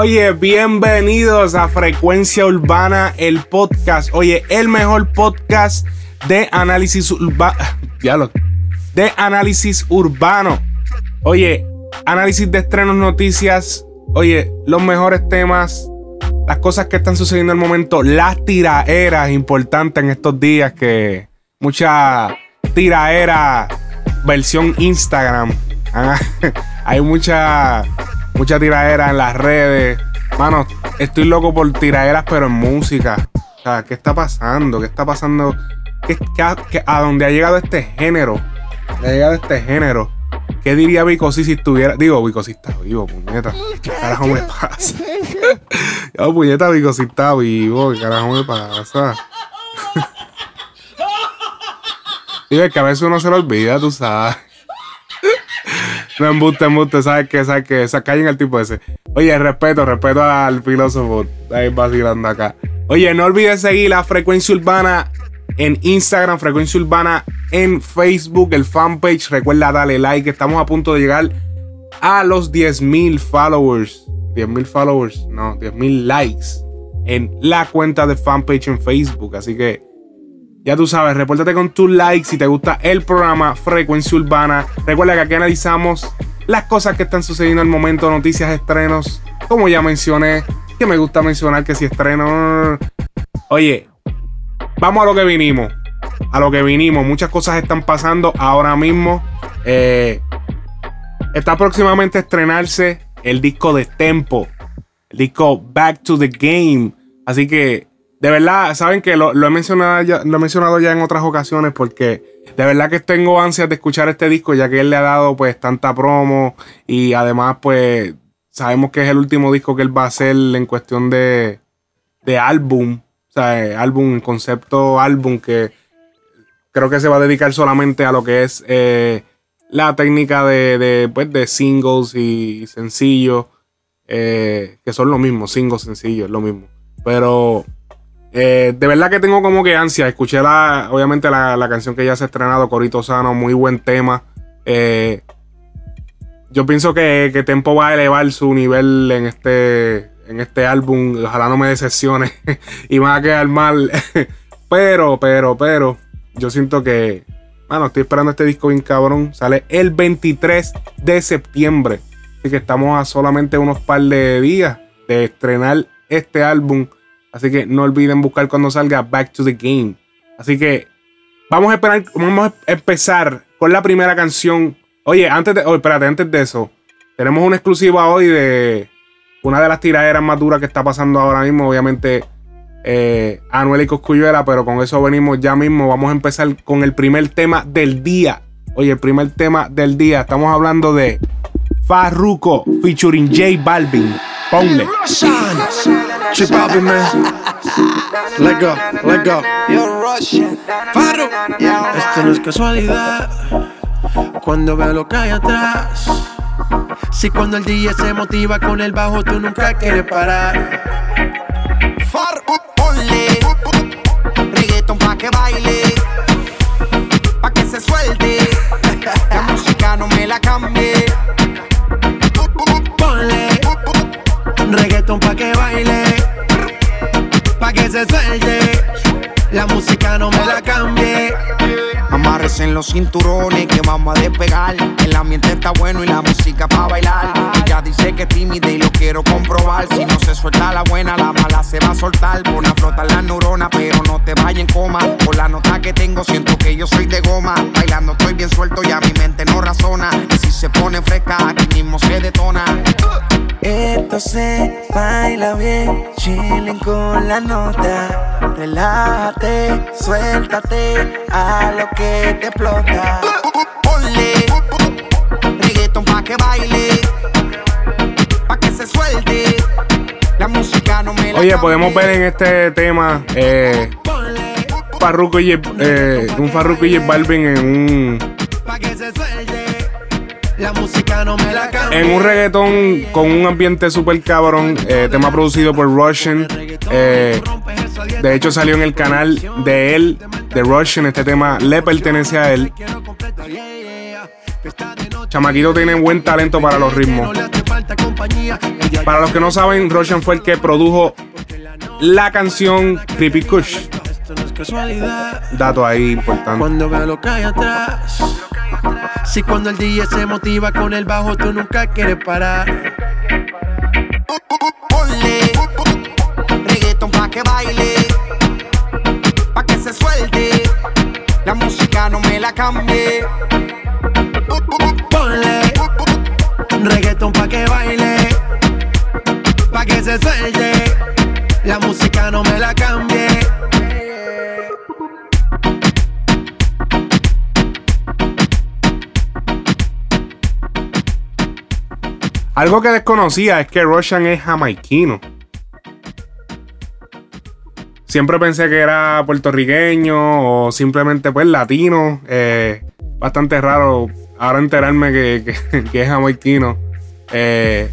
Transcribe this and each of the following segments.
Oye, bienvenidos a Frecuencia Urbana, el podcast. Oye, el mejor podcast de análisis urbano. De análisis urbano. Oye, análisis de estrenos, noticias. Oye, los mejores temas, las cosas que están sucediendo en el momento, las tiraeras importantes en estos días que mucha tiraera versión Instagram. Hay mucha mucha tiradera en las redes. Mano, estoy loco por tiraderas, pero en música. O sea, ¿qué está pasando? ¿Qué está pasando? a, dónde ha llegado este género? Ha este género. ¿Qué diría Vico si estuviera? Digo, Vico si está vivo, puñeta. ¿Qué carajo me pasa? Yo, puñeta, Vico si está vivo. ¿Qué carajo me pasa? Digo, es que a veces uno se lo olvida, tú sabes. No embuste, embuste, ¿sabes qué? ¿Sabes qué? Callen al tipo ese. Oye, respeto, respeto al filósofo. Ahí vacilando acá. Oye, no olvides seguir la Frecuencia Urbana en Instagram, Frecuencia Urbana en Facebook, el fanpage. Recuerda darle like. Estamos a punto de llegar a los 10.000 followers. 10.000 followers, no, 10.000 likes en la cuenta de fanpage en Facebook. Así que ya tú sabes, repórtate con tus likes si te gusta el programa Frecuencia Urbana. Recuerda que aquí analizamos las cosas que están sucediendo en el momento, noticias, estrenos. Como ya mencioné, que me gusta mencionar que si estreno. Oye, vamos a lo que vinimos. A lo que vinimos. Muchas cosas están pasando ahora mismo. Eh, está próximamente a estrenarse el disco de Tempo. El disco Back to the Game. Así que de verdad, saben que lo, he mencionado ya, lo he mencionado ya en otras ocasiones porque de verdad que tengo ansias de escuchar este disco ya que él le ha dado pues tanta promo y además pues sabemos que es el último disco que él va a hacer en cuestión de, de álbum, o sea, eh, álbum, concepto álbum que creo que se va a dedicar solamente a lo que es eh, la técnica de, de, pues, de singles y sencillos, eh, que son lo mismo, singles, sencillos, lo mismo. Pero eh, de verdad que tengo como que ansia. Escuché la, obviamente la, canción que ya se ha estrenado, Corito Sano, muy buen tema. Eh, yo pienso que, que, Tempo va a elevar su nivel en este, en este álbum. Ojalá no me decepcione y me va a quedar mal. pero, pero, pero, yo siento que, bueno, estoy esperando este disco bien cabrón. Sale el 23 de septiembre. Así que estamos a solamente unos par de días de estrenar este álbum Así que no olviden buscar cuando salga Back to the Game. Así que vamos a esperar, vamos a empezar con la primera canción. Oye, antes de, oh, espérate, antes de eso, tenemos una exclusiva hoy de una de las tiraderas más duras que está pasando ahora mismo. Obviamente, eh, Anuel y Coscuyuela, pero con eso venimos ya mismo. Vamos a empezar con el primer tema del día. Oye, el primer tema del día. Estamos hablando de Farruko featuring J Balvin. Ponle. Chip Balvin, man. Let go, let go. Farro. Esto no es casualidad. Cuando veo lo que hay atrás. Si cuando el día se motiva con el bajo, tú nunca quieres parar. Farro, ponle. Reggaeton pa' que baile. Pa' que se suelte. La música no me la cambie pa' que baile, pa' que se suelte. La música no me la cambie. Amarres en los cinturones que vamos a despegar. El ambiente está bueno y la música pa' bailar. Ella dice que es tímida y lo quiero comprobar. Si no se suelta la buena, la mala se va a soltar. Pon a flotar la neurona, pero no te vayas en coma. Por la nota que tengo, siento que yo soy de goma. Bailando estoy bien suelto y a mi mente no razona. Y si se pone fresca, aquí mismo se detona. Esto se baila bien, chilling con la nota. Relájate, suéltate a lo que te explota. Ponle reggaeton pa' que baile, pa' que se suelte. La música no me la Oye, podemos ver en este tema eh, Farruko y eh, un Farruko y J Balvin en un La música no me la cambie. en un reggaetón con un ambiente súper cabrón, eh, tema producido por Russian. eh, de hecho salió en el canal de él, de Russian, este tema le pertenece a él. Chamaquito tiene buen talento para los ritmos. Para los que no saben, Russian fue el que produjo la canción Creepy Kush. Dato ahí importante. Cuando veo lo que hay atrás. Si cuando el DJ se motiva con el bajo, tú nunca quieres parar. Ponle reggaeton pa' que baile, pa' que se suelte. La música no me la cambie. Ponle reggaeton pa' que baile, pa' que se suelte. La música no me la cambie. Algo que desconocía es que Roshan es jamaiquino. Siempre pensé que era puertorriqueño o simplemente pues latino. Eh, bastante raro ahora enterarme que, es jamaiquino. Eh,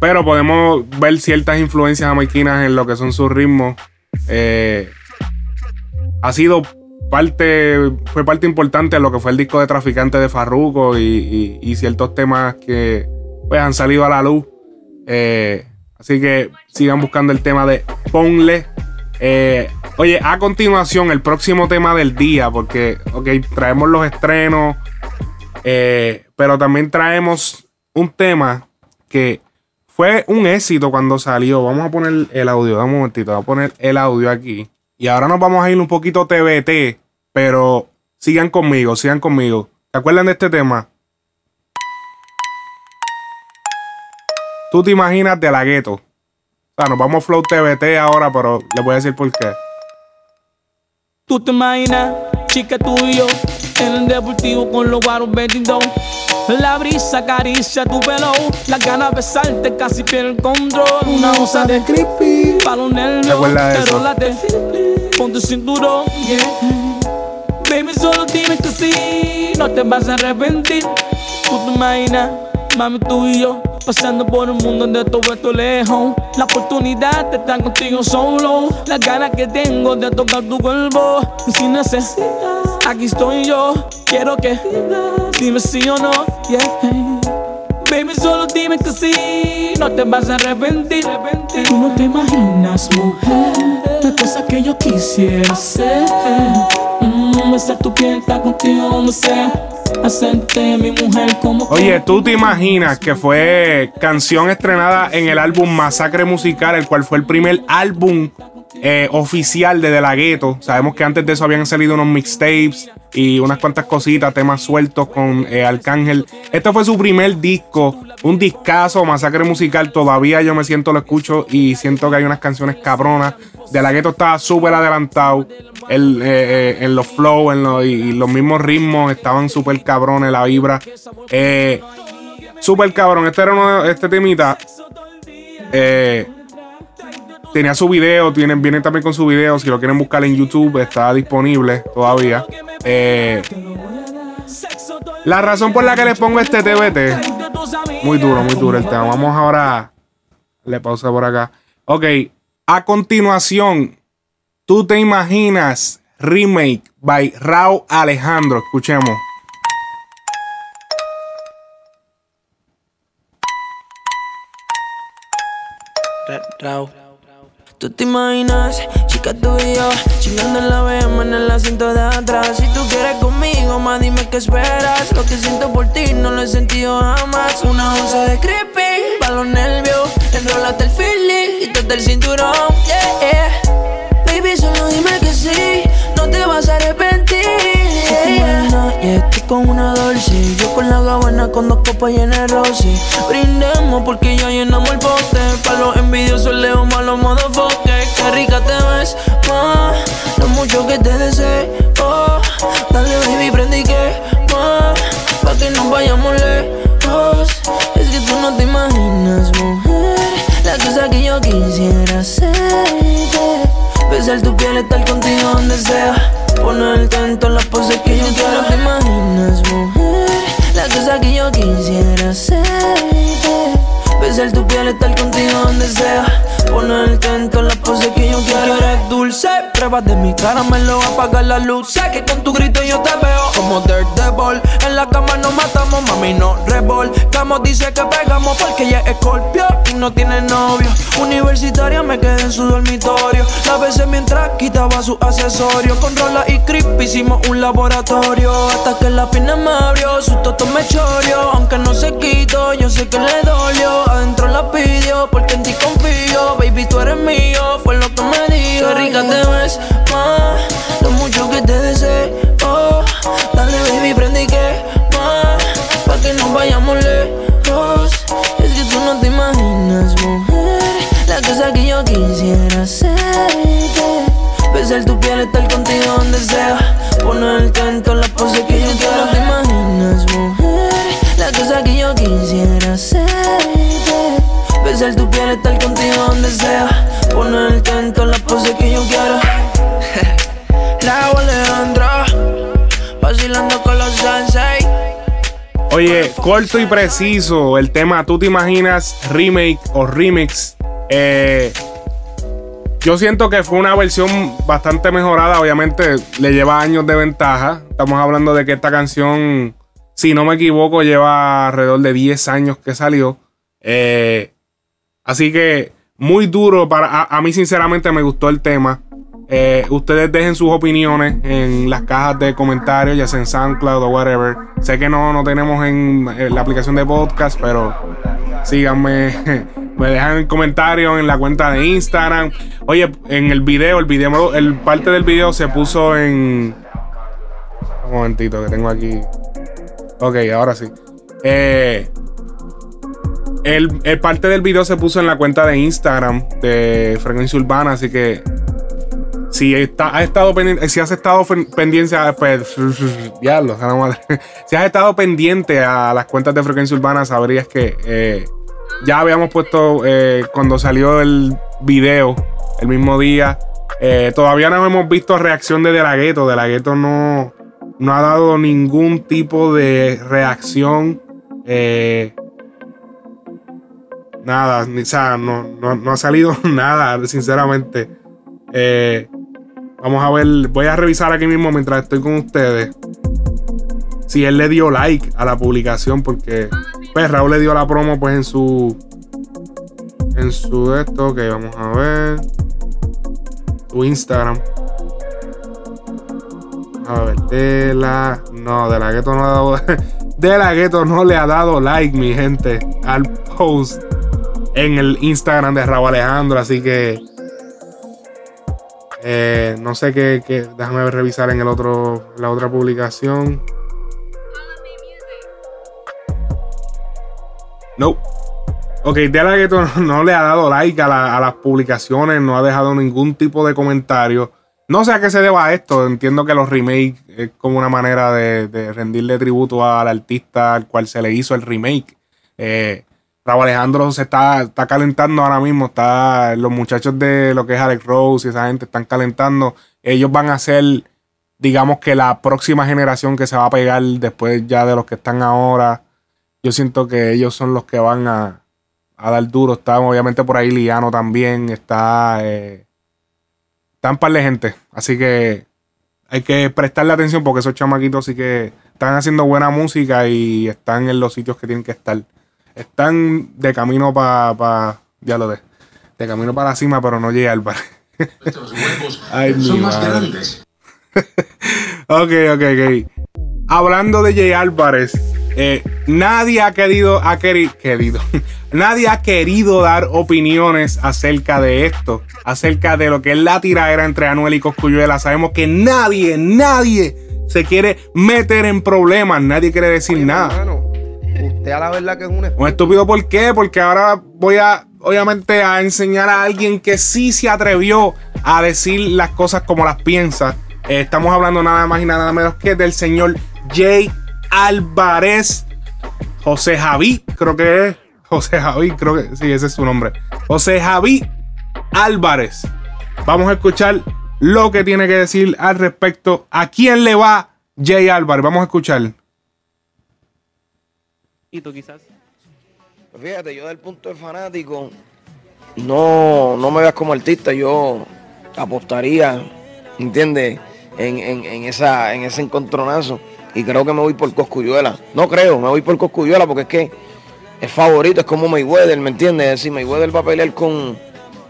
pero podemos ver ciertas influencias jamaiquinas en lo que son sus ritmos. Eh, ha sido parte, fue parte importante de lo que fue el disco de Traficante de Farruko y ciertos temas que pues han salido a la luz. Eh, así que sigan buscando el tema de Ponle. Eh, oye, a continuación, el próximo tema del día, porque, ok, traemos los estrenos, eh, pero también traemos un tema que fue un éxito cuando salió. Vamos a poner el audio, dame un momentito, voy a poner el audio aquí. Y ahora nos vamos a ir un poquito TBT, pero sigan conmigo, sigan conmigo. ¿Se acuerdan de este tema? Tú te imaginas de la gueto. O sea, nos vamos flow TBT ahora, pero les voy a decir por qué. Tú te imaginas, chica tú y yo, en el deportivo con los guaros 22. La brisa acaricia tu pelo, las ganas de besarte casi pierde el control. Una onza de creepy, para los nervios, ¿Te pon tu cinturón, yeah. Baby, solo dime que sí, no te vas a arrepentir. Tú te imaginas, mami, tú y yo, pasando por un mundo de todo esto lejos. La oportunidad de estar contigo solo, las ganas que tengo de tocar tu cuerpo. Y si aquí estoy yo, quiero que dime sí o no. Baby, solo dime que sí, no te vas a arrepentir. Tú no te imaginas, mujer, la cosa que yo quisiera hacer. Mm, besar tu piel, estar contigo donde sea. Oye, tú te imaginas que fue canción estrenada en el álbum Masacre Musical, el cual fue el primer álbum eh, oficial de De La Ghetto. Sabemos que antes de eso habían salido unos mixtapes y unas cuantas cositas, temas sueltos con eh, Arcángel. Este fue su primer disco, un discazo, Masacre Musical. Todavía yo me siento, lo escucho y siento que hay unas canciones cabronas. De La Ghetto estaba súper adelantado. El, eh, eh, en los flows en los- y, los mismos ritmos estaban súper cabrones, la vibra. Eh, súper cabrón. Este era uno de- este temita. eh, tenía su video, tiene, viene también con su video. Si lo quieren buscar en YouTube, está disponible todavía. La razón por la que les pongo este TBT, muy duro, muy duro el tema. Vamos ahora. Le pausa por acá. Ok, a continuación, tú te imaginas remake by Raúl Alejandro. Escuchemos. Tú te imaginas, chica tú y yo, chingando en la BM en el asiento de atrás. Si tú quieres conmigo, más dime qué esperas. Lo que siento por ti no lo he sentido jamás. Una onza de creepy, para nervios, enrolate el feeling, quítate el cinturón, yeah, yeah. Baby, solo dime que sí, no te vas a arrepentir. Yeah, Tú con una dulce, yo con la gabana con dos copas llenas de roce. Brindemos porque ya llenamos el bote. Pa' los envidiosos leo malos foque. Qué rica te ves, ma. Lo mucho que te deseo. Oh, dale baby, prende y que más. Pa' que nos vayamos lejos. Es que tú no te imaginas, mujer. La cosa que yo quisiera hacerte. Besar tu piel, estar contigo donde sea. Ponerte en todas las poses que yo quiero. ¿Te imaginas, mujer? La cosa que yo quisiera hacerte. Besar tu piel, estar contigo donde sea. Ponerte en todas las poses que yo quiero. Eres dulce, pruebas de mi cara, me lo apagar la luz. Sé que con tu grito yo te veo como Daredevil. En la cama nos matamos, mami, no revolcamos. Dice que pegamos porque ella es escorpio y no tiene novio. Universitaria me quedé en su dormitorio. La veces mientras quitaba su accesorio. Con rola y creep hicimos un laboratorio. Hasta que la pina me abrió, su toto me choreó. Aunque no se quitó, yo sé que le dolió. Adentro la pidió porque en ti confío. Baby, tú eres mío, fue lo que me dijo. Qué rica te ves, lo mucho que te deseo. Dale, baby, prende y que más, pa' que nos vayamos lejos. Es que tú no te imaginas, mujer, la cosa que yo quisiera hacerte. Besar tu piel, estar contigo donde sea. Ponerte en todas las poses que yo quiero. No te imaginas, mujer, la cosa que yo quisiera hacerte. Oye, corto y preciso, el tema, ¿tú te imaginas remake o remix? Eh, yo siento que fue una versión bastante mejorada, obviamente le lleva años de ventaja. Estamos hablando de que esta canción, si no me equivoco, lleva alrededor de 10 años que salió. Eh, así que muy duro para... A, mí sinceramente me gustó el tema. Eh, ustedes dejen sus opiniones en las cajas de comentarios, ya sea en SoundCloud o whatever. Sé que no, no tenemos en, la aplicación de podcast, pero síganme. Me dejan en comentarios en la cuenta de Instagram. Oye, en el video, el video, el parte del video se puso en. Un momentito que tengo aquí. Ok, ahora sí. Eh, el, el parte del video se puso en la cuenta de Instagram de Frecuencia Urbana, así que si está, has estado pendiente, si has estado pendiente, pues, diablo, madre. si has estado pendiente a las cuentas de frecuencia urbana, sabrías que eh, ya habíamos puesto eh, cuando salió el video el mismo día. Eh, todavía no hemos visto reacción de De La Ghetto. De La Ghetto no, no ha dado ningún tipo de reacción. Nada, o sea, no, no, no ha salido nada, sinceramente. Eh, Vamos a ver, voy a revisar aquí mismo mientras estoy con ustedes. Si él le dio like a la publicación, porque pues Raúl le dio la promo pues en su en su esto, que vamos a ver su Instagram. A ver, de la no, de la gueto no ha dado de la gueto no le ha dado like, mi gente, al post en el Instagram de Raúl Alejandro, así que eh, no sé qué, Déjame revisar en el otro. La otra publicación. No. Ok, de la que no, le ha dado like a, las publicaciones, no ha dejado ningún tipo de comentario. No sé a qué se deba esto. Entiendo que los remakes es como una manera de, rendirle tributo al artista al cual se le hizo el remake. Eh, Raúl Alejandro se está, está calentando ahora mismo. Está, los muchachos de lo que es Alex Rose y esa gente están calentando. Ellos van a ser, digamos que la próxima generación que se va a pegar después ya de los que están ahora. Yo siento que ellos son los que van a, dar duro. Está obviamente por ahí Liano también. Está. Eh, están par de gente. Así que hay que prestarle atención porque esos chamaquitos sí que están haciendo buena música y están en los sitios que tienen que estar. Están de camino para. Pa, ya lo de. De camino para la cima, pero no llega al bar. Estos huevos son más grandes. ok, ok, ok. Hablando de Jay Álvarez, eh, nadie ha querido, ha querido, nadie ha querido dar opiniones acerca de esto, acerca de lo que es la tiradera entre Anuel y Coscuyuela. Sabemos que nadie, nadie se quiere meter en problemas, nadie quiere decir nada. Hermano, usted a la verdad que es un estúpido. Un estúpido, ¿por qué? Porque ahora voy a, obviamente, a enseñar a alguien que sí se atrevió a decir las cosas como las piensa. Eh, estamos hablando nada más y nada menos que del señor Jay Álvarez. José Javi, creo que es. José Javi, creo que sí, ese es su nombre. José Javi Álvarez. Vamos a escuchar lo que tiene que decir al respecto. ¿A quién le va Jay Álvarez? Vamos a escuchar. Quizás. Pues Fíjate, yo del punto de fanático, no, no me veas como artista, yo apostaría, ¿entiendes? En, en, en esa, en ese encontronazo. Y creo que me voy por Coscuyuela. No creo, me voy por Coscuyuela porque es que es favorito, es como Mayweather, ¿me entiendes? Es decir, Mayweather va a pelear con,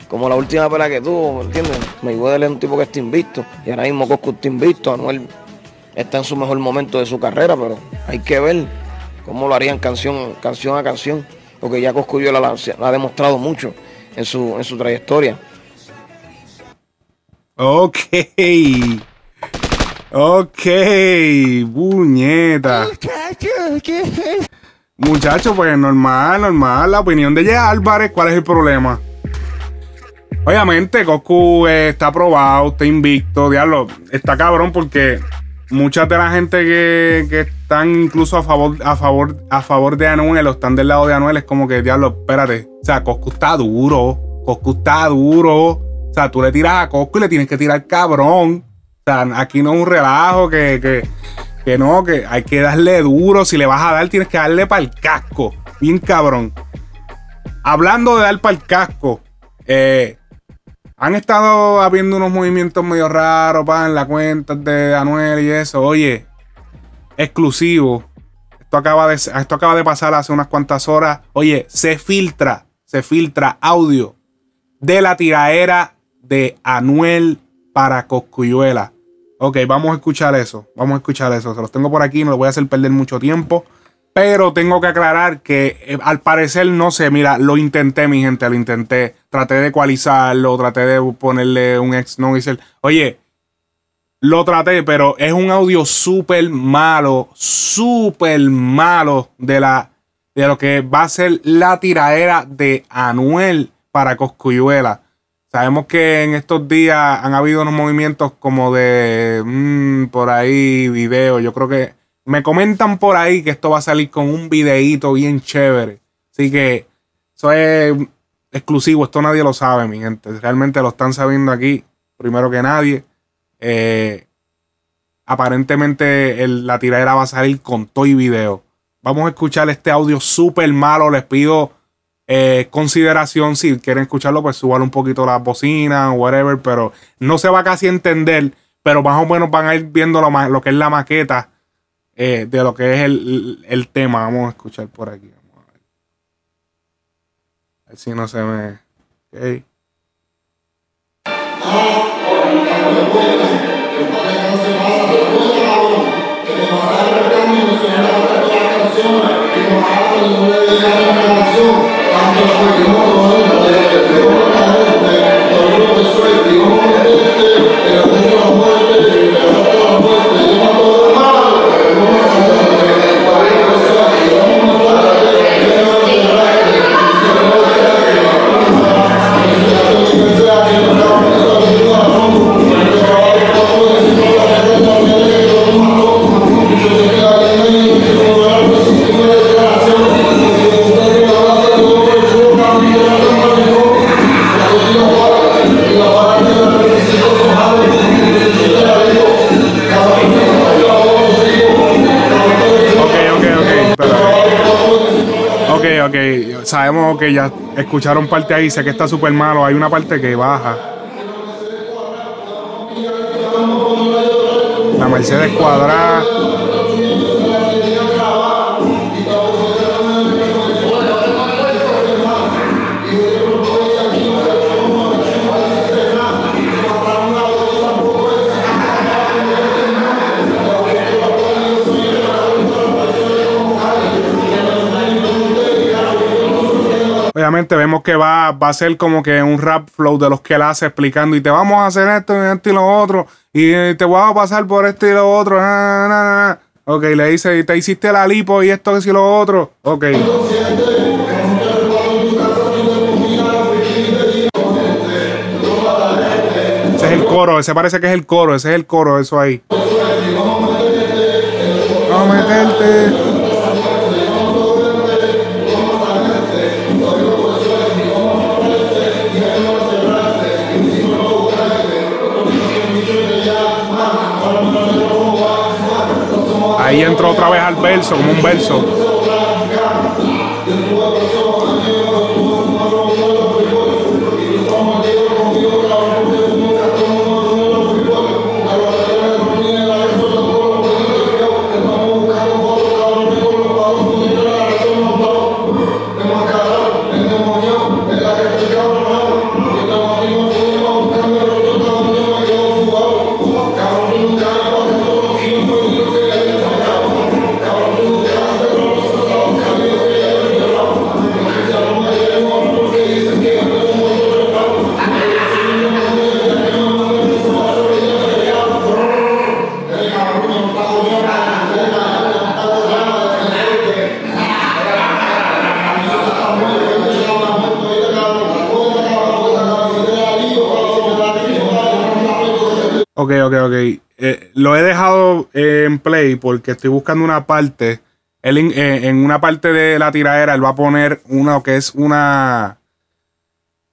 como la última pelea que tuvo, ¿me entiendes? Mayweather es un tipo que está invicto. Y ahora mismo Coscu está invicto. Anuel está en su mejor momento de su carrera, pero hay que ver cómo lo harían canción, canción a canción. Porque ya Coscuyuela la, la ha demostrado mucho en su, en su trayectoria. Ok. Ok. Puñeta. Muchachos, pues normal, normal. La opinión de Jay Álvarez, ¿cuál es el problema? Obviamente, Goku eh, está aprobado, está invicto, diablo. Está cabrón porque mucha de la gente que, que están incluso a favor, a favor, a favor de Anuel o están del lado de Anuel es como que, diablo, espérate. O sea, Coscu está duro. Coscu está duro. O sea, tú le tiras a Coscu y le tienes que tirar cabrón. O sea, aquí no es un relajo que, que, que no, que hay que darle duro. Si le vas a dar, tienes que darle para el casco. Bien cabrón. Hablando de dar para el casco, eh, han estado habiendo unos movimientos medio raros pa, en la cuenta de Anuel y eso. Oye, exclusivo. Esto acaba, de, esto acaba de pasar hace unas cuantas horas. Oye, se filtra, se filtra audio de la tiraera de Anuel para Coscuyuela. Ok, vamos a escuchar eso. Vamos a escuchar eso. Se los tengo por aquí, no lo voy a hacer perder mucho tiempo. Pero tengo que aclarar que eh, al parecer no sé, mira, lo intenté, mi gente, lo intenté. Traté de ecualizarlo, traté de ponerle un ex noiser. Oye, lo traté, pero es un audio súper malo, súper malo de, la, de lo que va a ser la tiradera de Anuel para Coscuyuela. Sabemos que en estos días han habido unos movimientos como de mm, por ahí video. Yo creo que me comentan por ahí que esto va a salir con un videíto bien chévere. Así que eso es exclusivo. Esto nadie lo sabe, mi gente. Realmente lo están sabiendo aquí primero que nadie. Eh, aparentemente el- la tiradera va a salir con todo y video. Vamos a escuchar este audio súper malo. Les pido eh, consideración. Si quieren escucharlo, pues suban un poquito las bocinas o whatever. Pero no se va casi a entender. Pero más o menos van a ir viendo lo que es la maqueta eh, de lo que es el, el tema. Vamos a escuchar por aquí. Vamos a ver. A ver si no se me. ok. Sabemos que ya escucharon parte ahí. Sé que está súper malo. Hay una parte que baja. La Mercedes cuadrada. Obviamente vemos que va, va a ser como que un rap flow de los que él hace explicando y te vamos a hacer esto y esto y lo otro y te voy a pasar por esto y lo otro. Ok, le dice, te hiciste la lipo y esto y lo otro. Ok. Ese es el coro, ese parece que es el coro, ese es el coro, eso ahí. A meterte. Ahí entró otra vez al verso, como un verso. Ok, ok, ok. Eh, lo he dejado en play porque estoy buscando una parte. Él eh, en, una parte de la tiradera, él va a poner una que es una.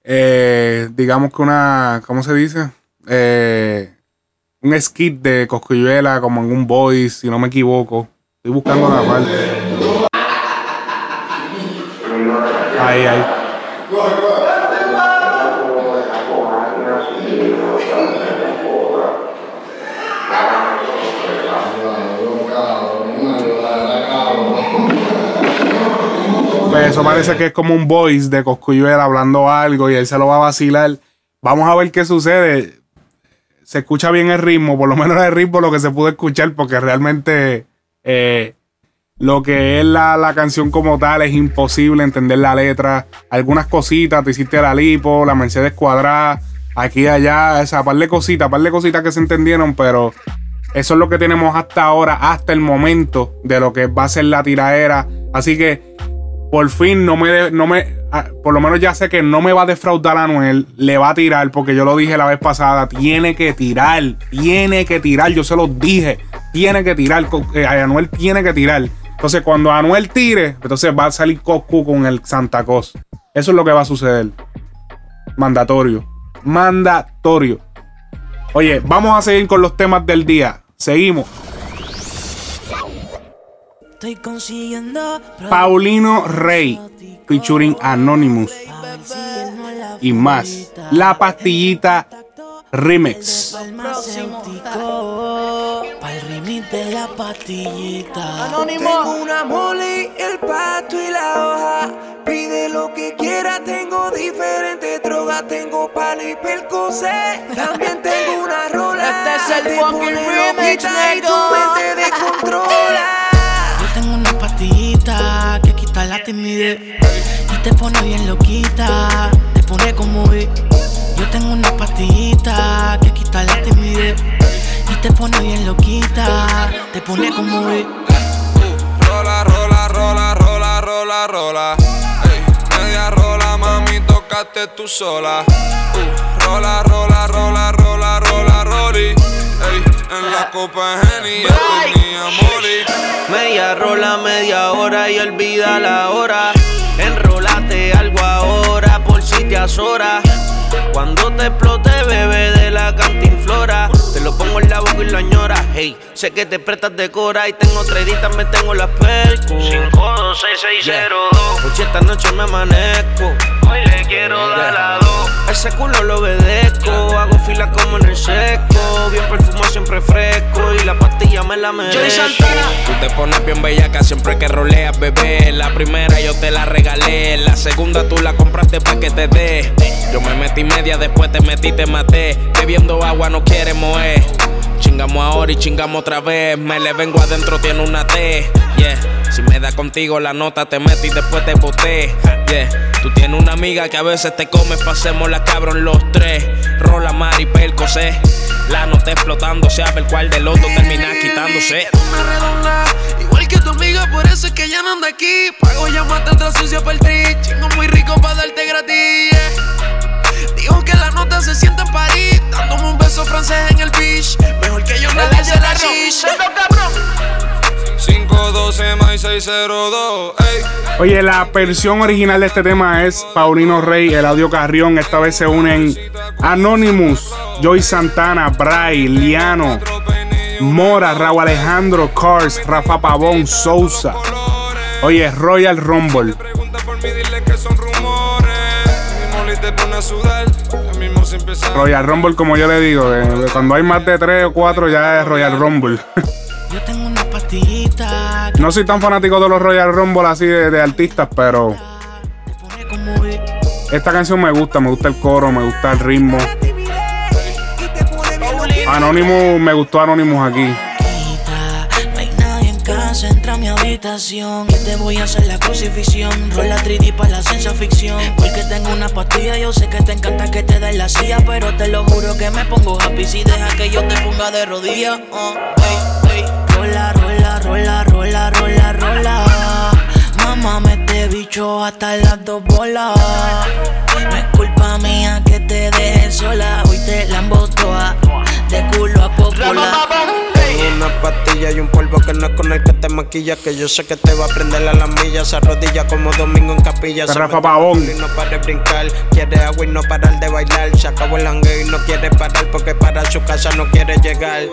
Eh, digamos que una. ¿Cómo se dice? un skit de Coscuyuela, como en un voice, si no me equivoco. Estoy buscando una parte. Ahí, ahí. Eso parece que es como un voice de Coscuyuela hablando algo y él se lo va a vacilar. Vamos a ver qué sucede. Se escucha bien el ritmo, por lo menos el ritmo lo que se pudo escuchar, porque realmente eh, lo que es la, canción como tal es imposible entender la letra. Algunas cositas, te hiciste la lipo, la Mercedes cuadrada, aquí y allá, esa par de cositas, par de cositas que se entendieron, pero eso es lo que tenemos hasta ahora, hasta el momento de lo que va a ser la tiraera. Así que por fin no me, no me, ah, por lo menos ya sé que no me va a defraudar a Anuel, le va a tirar, porque yo lo dije la vez pasada, tiene que tirar, tiene que tirar, yo se lo dije, tiene que tirar, eh, Anuel tiene que tirar. Entonces cuando Anuel tire, entonces va a salir Coscu con el Santa Cos. Eso es lo que va a suceder. Mandatorio. Mandatorio. Oye, vamos a seguir con los temas del día. Seguimos. Paulino Rey, featuring Anonymous y más. La pastillita Remix. Pa'l remix de la pastillita. Anónimo. Tengo una moli, el pasto y la hoja. Pide lo que quiera, tengo diferentes drogas. Tengo palo y percocé. También tengo una rola. Este es el fucking remix, y tu mente descontrola y te pone bien loquita, te pone como vi. Yo tengo una pastillita que quita la timidez y te pone bien loquita, te pone como vi. Rola, rola, rola, rola, rola, rola. media rola, mami, tocaste tú sola. Uh, rola, rola, rola, rola, rola, rola en la copa genia tenía morir. Media rola, media hora y olvida la hora. Enrolate algo ahora por si te azora. Cuando te explote, bebé de la cantinflora. Te lo pongo en la boca y lo añora. Hey, sé que te prestas de cora y tengo tres me tengo las percos. 52662. Yeah. Oye, esta noche me amanezco. Hoy le quiero dar la dos. Ese culo lo obedezco. Hago fila como en el seco. Bien perfumado, siempre fresco. Y la pastilla me la merezco. Tú te pones bien bellaca siempre que roleas, bebé. La primera yo te la regalé. La segunda tú la compraste pa' que te dé. Yo me metí media, después te metí, te maté. Bebiendo agua no quiere mover. Chingamos ahora y chingamos otra vez. Me le vengo adentro, tiene una T. Yeah. Si me da contigo la nota, te meto y después te boté. Yeah. Tú tienes una amiga que a veces te comes, pasemos la cabrón los tres. Rola, Mari, Percocé. La nota explotando, se abre el cual del otro termina quitándose. Una redonda, igual que tu amiga, por eso es que ya no anda aquí. Pago más tanta sucia para el tri, chingo muy rico para darte gratis. Dijo que la nota se siente en París, dándome un beso francés en el beach. Mejor que yo nadie se la rich. 512 más 602, ey. Oye, la versión original de este tema es Paulino Rey, el audio Carrión. Esta vez se unen Anonymous, Joy Santana, Bray, Liano, Mora, Raúl Alejandro, Cars, Rafa Pavón, Sousa. Oye, Royal Rumble. Te pone a sudar. El mismo sin empezar. Royal Rumble, como yo le digo, eh, cuando hay más de 3 o 4 ya es Royal Rumble. Yo tengo una pastillita No soy tan fanático de los Royal Rumble así de, de artistas, pero esta canción me gusta, me gusta el coro, me gusta el ritmo. Anonymous, me gustó Anonymous aquí. Habitación. Que te voy a hacer la crucifixión. Rola 3D para la ciencia ficción. Porque tengo una pastilla, yo sé que te encanta que te den la silla. Pero te lo juro que me pongo happy si deja que yo te ponga de rodillas. Uh, ey, ey. Rola, rola, rola, rola, rola, rola. Mamá, me te bicho hasta las dos bolas. No es culpa mía que te deje sola. Hoy te la toa de culo a popola. Tengo una pastilla y un polvo que no es con el que te maquilla. Que yo sé que te va a prender a las millas. Se arrodilla como domingo en capilla. Se Rafa Pavón. Y no para de brincar. Quiere agua y no parar de bailar. Se acabó el jangueo y no quiere parar porque para su casa no quiere llegar.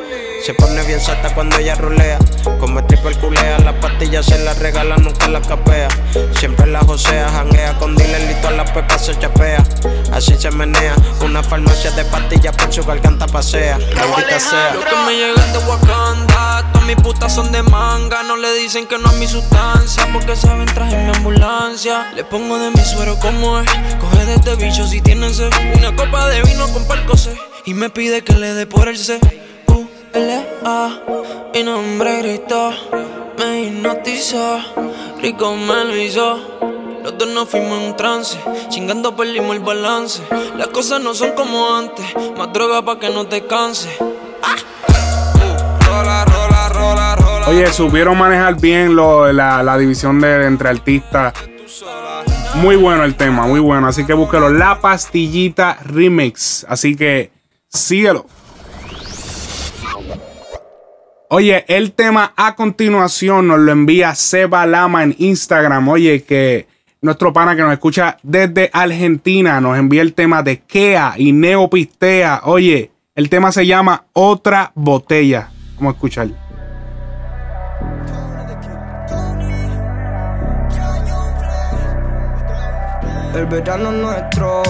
Se pone bien sata cuando ella rolea. Como triple culea, las pastillas se las regala, nunca las capea. Siempre la josea, janguea con dealer y todas las pepas se chapea. Así se menea, una farmacia de pastillas por su garganta pasea. Maldita sea. Lo que me llegan de Wakanda, todas mis putas son de manga. No le dicen que no es mi sustancia, porque saben traje mi ambulancia. Le pongo de mi suero como es, coge de este bicho si tiene sed. Una copa de vino con percocé y me pide que le dé por el C. U L A, mi nombre gritó, me hipnotizó, rico me lo hizo. Los dos nos fuimos en un trance, chingando perdimos el balance. Las cosas no son como antes, más droga pa' que no te canse. Rola, rola, rola, rola. Oye, supieron manejar bien lo, la, la división de entre artistas. Muy bueno el tema, muy bueno. Así que búsquelo. La pastillita remix. Así que síguelo. Oye, el tema a continuación nos lo envía Seba Lama en Instagram. Oye, que nuestro pana que nos escucha desde Argentina nos envía el tema de Kea y Neopistea. Oye, el tema se llama Otra Botella. Vamos a escuchar. El verano nuestro.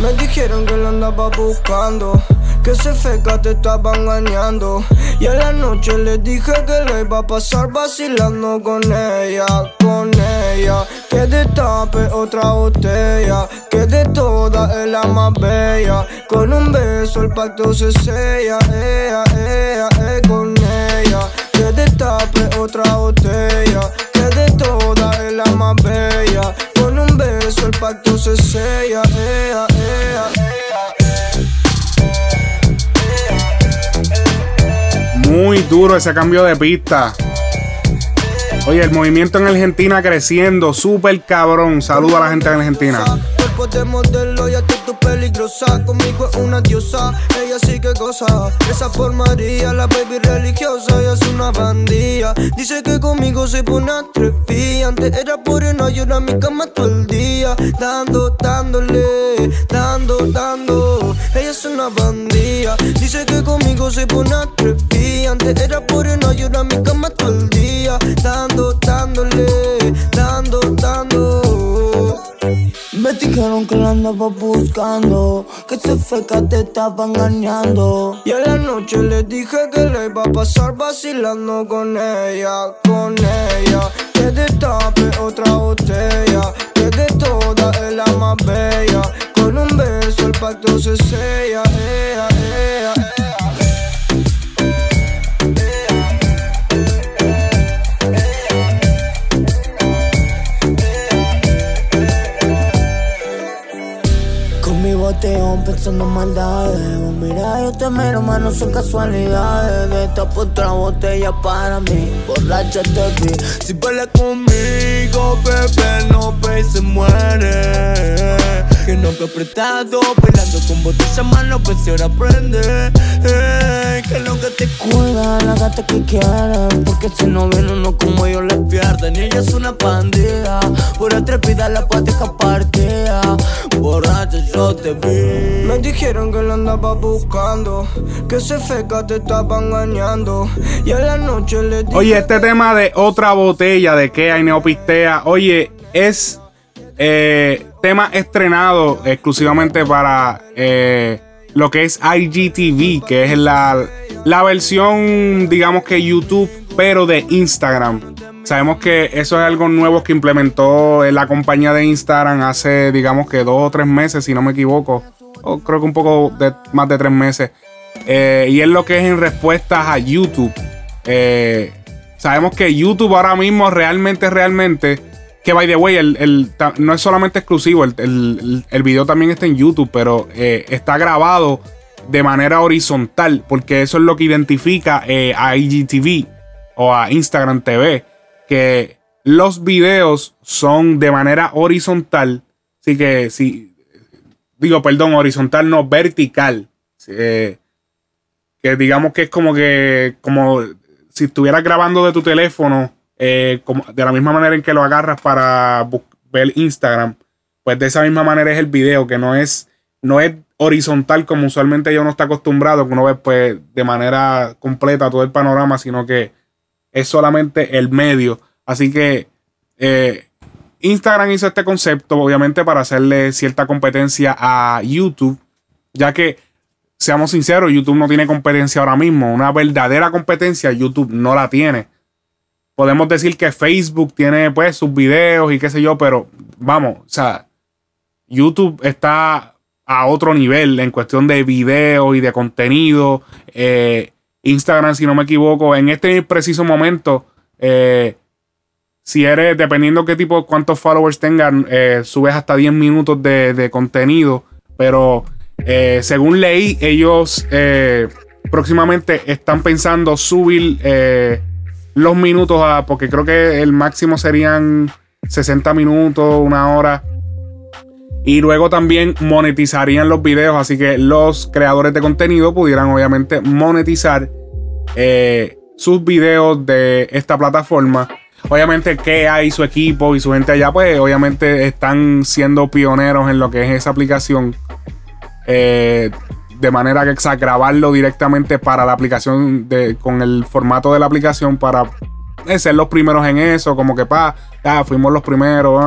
Me dijeron que lo andaba buscando. Que ese feca te estaba engañando. Y a la noche le dije que le iba a pasar vacilando con ella, con ella. Que destape otra botella. Que de todas es la más bella. Con un beso el pacto se sella. Ella, ella, eh, con ella. Que destape otra botella. Que de todas es la más bella. Con un beso el pacto se sella. Ea, ea, Muy duro ese cambio de pista. Oye, el movimiento en Argentina creciendo, súper cabrón. Saludo a la gente de Argentina. Cuerpo de modelo, que tú peligrosa. Conmigo es una diosa, ella sí que goza. Esa por María, la baby religiosa, ella es una bandía. Dice que conmigo se pone atrevida. Antes era morena y ahora mi cama todo el día. Dando, dándole, dando, dando. Ella es una bandía. Dice que conmigo se pone atrevida. Antes era morena y ahora mi cama todo el día. Dando, dándole. Me dijeron que la andaba buscando, que ese feca te estaba engañando. Y a la noche le dije que le iba a pasar vacilando con ella, con ella. Que destape otra botella, que de todas es la más bella. Con un beso el pacto se sella, ea, pensando en maldades. Vos mira, yo te miro, no son casualidades. De esta otra botella para mí. Borracha te vi. Si baila conmigo, bebé, no ve se muere. Que no te apretado, bailando con botella en mano, pues si ahora prende. que lo que te cuida, la gata que quieren. Porque si no viene uno como yo le pierden. Y ella es una pandilla. Por atrevida la pateja partida. Borracha yo te vi. Me dijeron que la andaba buscando. Que ese feca te estaba engañando. Y a la noche le dije. Oye, este tema de otra botella de que hay neopistea. Oye, es eh, tema estrenado exclusivamente para eh, lo que es IGTV, que es la, la versión, digamos que YouTube, pero de Instagram. Sabemos que eso es algo nuevo que implementó la compañía de Instagram hace, digamos que dos o tres meses, si no me equivoco. O creo que un poco de, más de tres meses. Eh, y es lo que es en respuesta a YouTube. sabemos que YouTube ahora mismo realmente, realmente que by the way, el, no es solamente exclusivo, el, video también está en YouTube, pero eh, está grabado de manera horizontal, porque eso es lo que identifica eh, a IGTV o a Instagram TV, que los videos son de manera horizontal, así que si, digo, perdón, horizontal, no vertical, eh, que digamos que es como que, como si estuvieras grabando de tu teléfono eh, de la misma manera en que lo agarras para ver Instagram, pues de esa misma manera es el video, que no es, no es horizontal como usualmente yo no está acostumbrado, que uno ve pues de manera completa todo el panorama, sino que es solamente el medio. Así que eh, Instagram hizo este concepto, obviamente, para hacerle cierta competencia a YouTube, ya que, seamos sinceros, YouTube no tiene competencia ahora mismo. Una verdadera competencia, YouTube no la tiene podemos decir que Facebook tiene pues sus videos y qué sé yo, pero vamos, o sea, YouTube está a otro nivel en cuestión de video y de contenido. Eh, Instagram, si no me equivoco, en este preciso momento, eh, si eres, dependiendo qué tipo, cuántos followers tengan, eh, subes hasta 10 minutos de, contenido. Pero según leí, ellos próximamente están pensando subir los minutos, a, porque creo que el máximo serían 60 minutos, una hora. Y luego también monetizarían los videos, así que los creadores de contenido pudieran obviamente monetizar eh, sus videos de esta plataforma. Obviamente que hay su equipo y su gente allá, pues obviamente están siendo pioneros en lo que es esa aplicación. Eh, de manera que exact, grabarlo directamente para la aplicación, de, con el formato de la aplicación para ser los primeros en eso, como que pa, ya fuimos los primeros,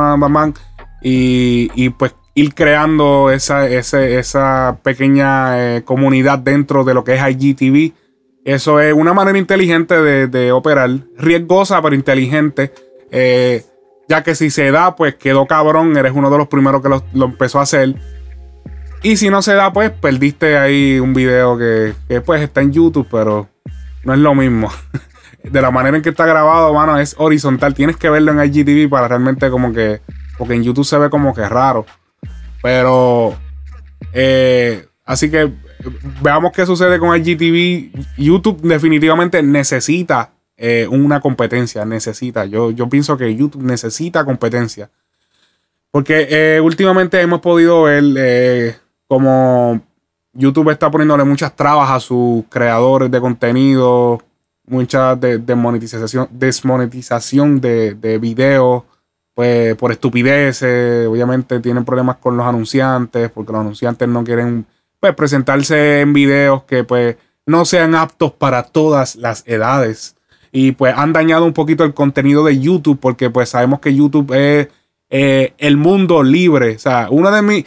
y, y, pues ir creando esa, esa pequeña eh, comunidad dentro de lo que es IGTV. Eso es una manera inteligente de, operar, riesgosa pero inteligente. Eh, ya que si se da, pues quedó cabrón, eres uno de los primeros que lo empezó a hacer. Y si no se da, pues perdiste ahí un video que, que pues está en YouTube, pero no es lo mismo. De la manera en que está grabado, mano, es horizontal. Tienes que verlo en IGTV para realmente como que... Porque en YouTube se ve como que raro. Pero... Eh, así que veamos qué sucede con IGTV. YouTube definitivamente necesita eh, una competencia. Necesita. Yo, yo pienso que YouTube necesita competencia. Porque eh, últimamente hemos podido ver como YouTube está poniéndole muchas trabas a sus creadores de contenido, mucha desmonetización, desmonetización de, de videos, pues por estupideces, obviamente tienen problemas con los anunciantes, porque los anunciantes no quieren pues, presentarse en videos que pues no sean aptos para todas las edades. Y pues han dañado un poquito el contenido de YouTube, porque pues sabemos que YouTube es eh, el mundo libre. O sea, uno de mis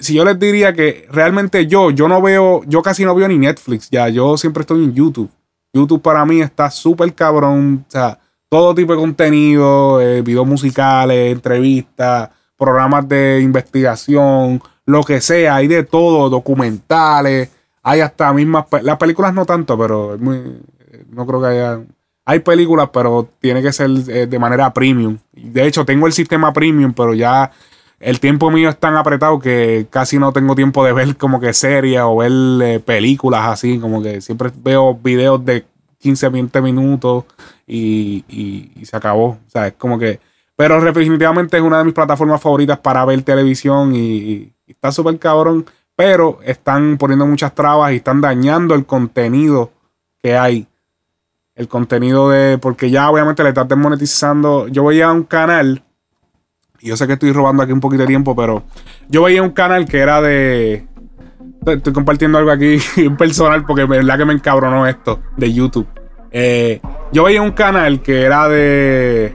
si yo les diría que realmente yo, yo no veo, yo casi no veo ni Netflix, ya, yo siempre estoy en YouTube. YouTube para mí está súper cabrón, o sea, todo tipo de contenido, eh, videos musicales, entrevistas, programas de investigación, lo que sea, hay de todo, documentales, hay hasta mismas, las películas no tanto, pero no creo que haya, hay películas, pero tiene que ser eh, de manera premium. De hecho, tengo el sistema premium, pero ya el tiempo mío es tan apretado que casi no tengo tiempo de ver como que series o ver eh, películas así, como que siempre veo videos de 15, 20 minutos y, y- se acabó. O sea, es como que... Pero definitivamente es una de mis plataformas favoritas para ver televisión y, está súper cabrón. Pero están poniendo muchas trabas y están dañando el contenido que hay. El contenido de... Porque ya obviamente le están desmonetizando. Yo veía un canal... Yo sé que estoy robando aquí un poquito de tiempo, pero yo veía un canal que era de... Estoy compartiendo algo aquí personal porque es verdad que me encabronó esto de YouTube. Eh, yo veía un canal que era de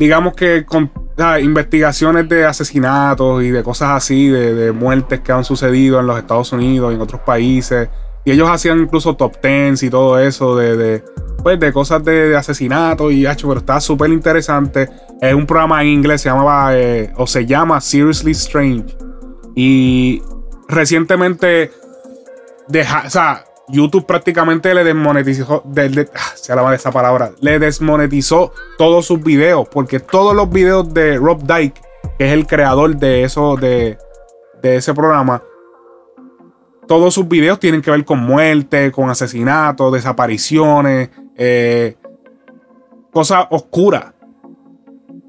digamos que con investigaciones de asesinatos y de cosas así, de, de muertes que han sucedido en los Estados Unidos y en otros países. Y ellos hacían incluso top tens y todo eso de, de, pues, de cosas de, de asesinatos y hacho, pero está súper interesante. Es un programa en inglés, se llamaba eh, o se llama Seriously Strange. Y recientemente deja, o sea, YouTube prácticamente le desmonetizó, de- de- ah, se esa palabra, le desmonetizó todos sus videos, porque todos los videos de Rob Dyke, que es el creador de eso, de, de ese programa, todos sus videos tienen que ver con muerte, con asesinatos, desapariciones, eh, cosas oscuras.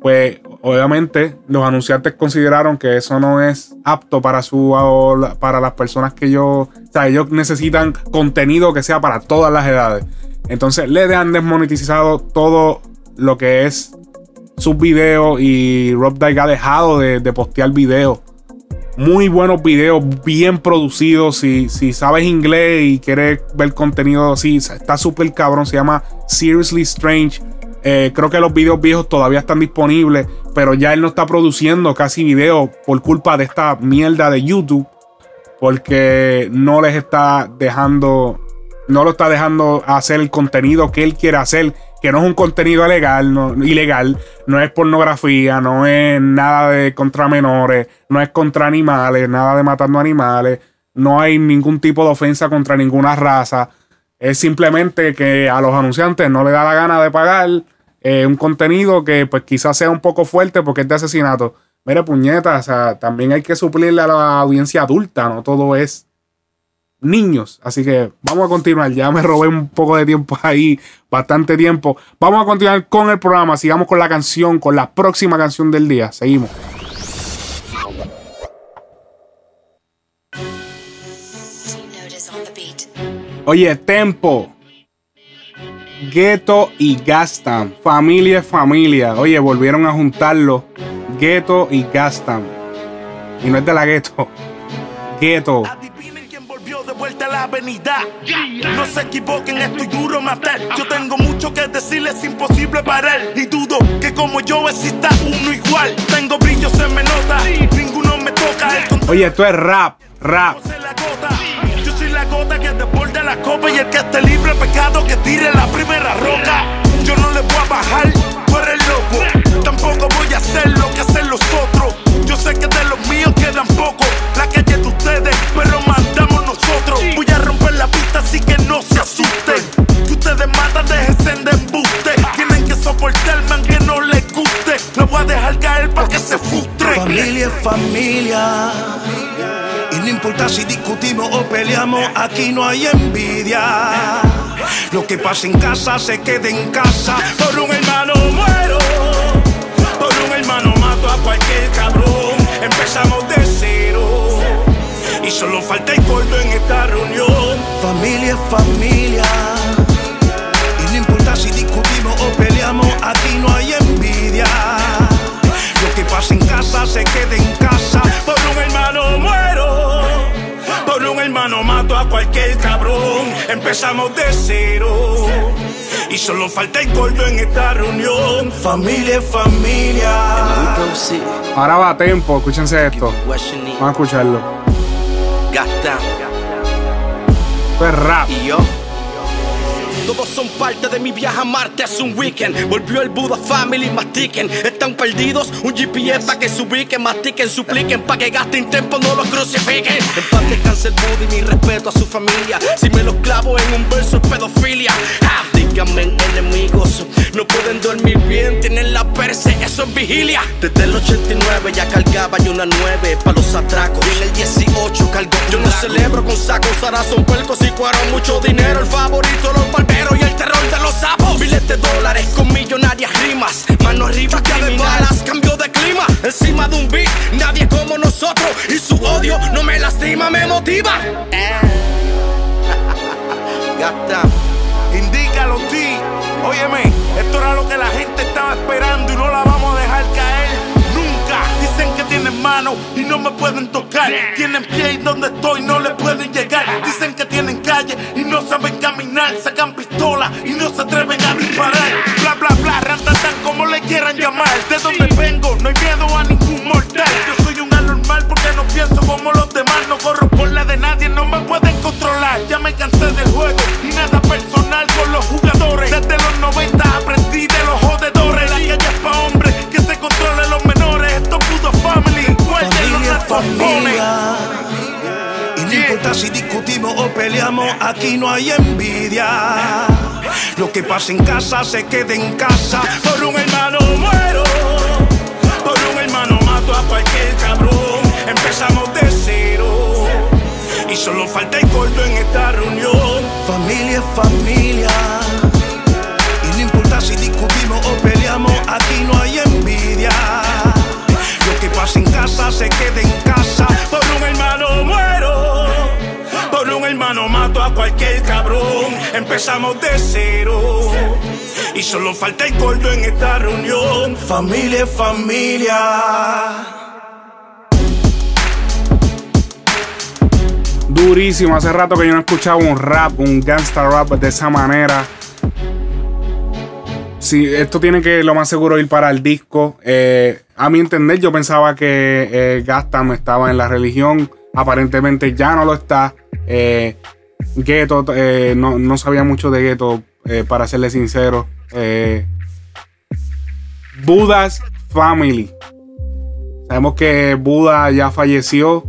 Pues obviamente los anunciantes consideraron que eso no es apto para su para las personas que ellos, o sea, ellos necesitan contenido que sea para todas las edades. Entonces le han desmonetizado todo lo que es sus videos y Rob Dyke ha dejado de, de postear videos. Muy buenos videos, bien producidos. Si, si sabes inglés y quieres ver contenido así, está súper cabrón. Se llama Seriously Strange. Eh, creo que los videos viejos todavía están disponibles, pero ya él no está produciendo casi videos por culpa de esta mierda de YouTube, porque no les está dejando, no lo está dejando hacer el contenido que él quiere hacer, que no es un contenido legal, no, ilegal, no es pornografía, no es nada de contra menores, no es contra animales, nada de matando animales, no hay ningún tipo de ofensa contra ninguna raza. Es simplemente que a los anunciantes no le da la gana de pagar eh, un contenido que pues quizás sea un poco fuerte porque es de asesinato. Mire, puñeta, o sea, también hay que suplirle a la audiencia adulta, no todo es niños. Así que vamos a continuar. Ya me robé un poco de tiempo ahí, bastante tiempo. Vamos a continuar con el programa. Sigamos con la canción, con la próxima canción del día. Seguimos. Oye, Tempo. Gueto y Gastam. Familia es familia. Oye, volvieron a juntarlo. Gueto y Gastam. Y no es de la Gueto. Gueto. La avenida. No se equivoquen, estoy duro matar. Yo tengo mucho que decirles, es imposible parar. Y dudo que como yo exista uno igual. Tengo brillo, se me nota. Ninguno me toca. El Oye, esto es rap, rap. Yo soy la gota que desborda la copa y el que esté libre pecado que tire la primera roca. Yo no le voy a bajar, tú eres loco. Tampoco voy a hacer lo que hacen los otros. Yo sé que de los míos quedan pocos. La calle de ustedes, pero. Voy a romper la pista así que no se asusten. Que ustedes matan, déjense de embuste. Tienen que soportarme aunque no les guste. Lo voy a dejar caer para que se frustre. Familia es familia. Y no importa si discutimos o peleamos, aquí no hay envidia. Lo que pasa en casa se queda en casa. Por un hermano muero, por un hermano mato a cualquier cabrón. Empezamos de cero y solo falta el gordo en esta reunión. Familia es familia. Y no importa si discutimos o peleamos, aquí no hay envidia. Lo que pasa en casa se queda en casa. Por un hermano muero. Por un hermano mato a cualquier cabrón. Empezamos de cero. Y solo falta el gordo en esta reunión. Familia es familia. Ahora va a tempo, escúchense esto. Vamos a escucharlo. Gasta. Es rap. Y yo. Todos son parte de mi viaje a Marte hace un weekend. Volvió el Buda Family, mastiquen. Están perdidos, un GPS para que se ubiquen, mastiquen, supliquen, para que gasten tiempo, no los crucifiquen. En paz descanse el Buda y mi respeto a su familia. Si me los clavo en un verso es pedofilia. Ah, díganme enemigos, no pueden dormir bien, tienen la perse, eso es vigilia. Desde el 89 ya cargaba yo una 9 para los atracos. Y en el 18 cargó Yo no celebro con sacos, ahora son puercos y cuero mucho dinero. El favorito, los barberos y el terror de los sapos. Miles de dólares con millonarias rimas. Mano arriba, que de balas, cambio de clima. Encima de un beat, nadie como nosotros. Y su odio no me lastima, me motiva. Gata, indícalo, ti. Óyeme, esto era lo que la gente estaba esperando y no la vamos a dejar caer nunca. Dicen que tienen mano y no me pueden tocar. Tienen pie y donde estoy no le pueden llegar. Dicen que tienen calle y no saben caminar. Sacan pistola y no se atreven a disparar. Bla, bla, bla, rantatán, como le quieran llamar. De donde vengo, no hay miedo a ningún mortal. Yo soy un anormal porque no pienso como los demás. No corro por la de nadie, no me pueden controlar. Ya me cansé del juego y nada personal con los jugadores. Desde los 90 aprendí de los jodedores. Familia. Y no importa si discutimos o peleamos, aquí no hay envidia. Lo que pasa en casa se queda en casa. Por un hermano muero, por un hermano mato a cualquier cabrón. Empezamos de cero y solo falta el corto en esta reunión. Familia es familia. Y no importa si discutimos o peleamos, aquí no hay envidia. Que pasa en casa se queda en casa. Por un hermano muero. Por un hermano mato a cualquier cabrón. Empezamos de cero. Y solo falta el corto en esta reunión. Familia familia. Durísimo, hace rato que yo no escuchaba un rap, un gangsta rap de esa manera. Sí, esto tiene que lo más seguro ir para el disco. Eh, a mi entender, yo pensaba que eh, Gastam estaba en la religión. Aparentemente ya no lo está. Eh, Ghetto, eh, no, no sabía mucho de Ghetto, eh, para serle sincero. Buda's Family. Sabemos que Buda ya falleció.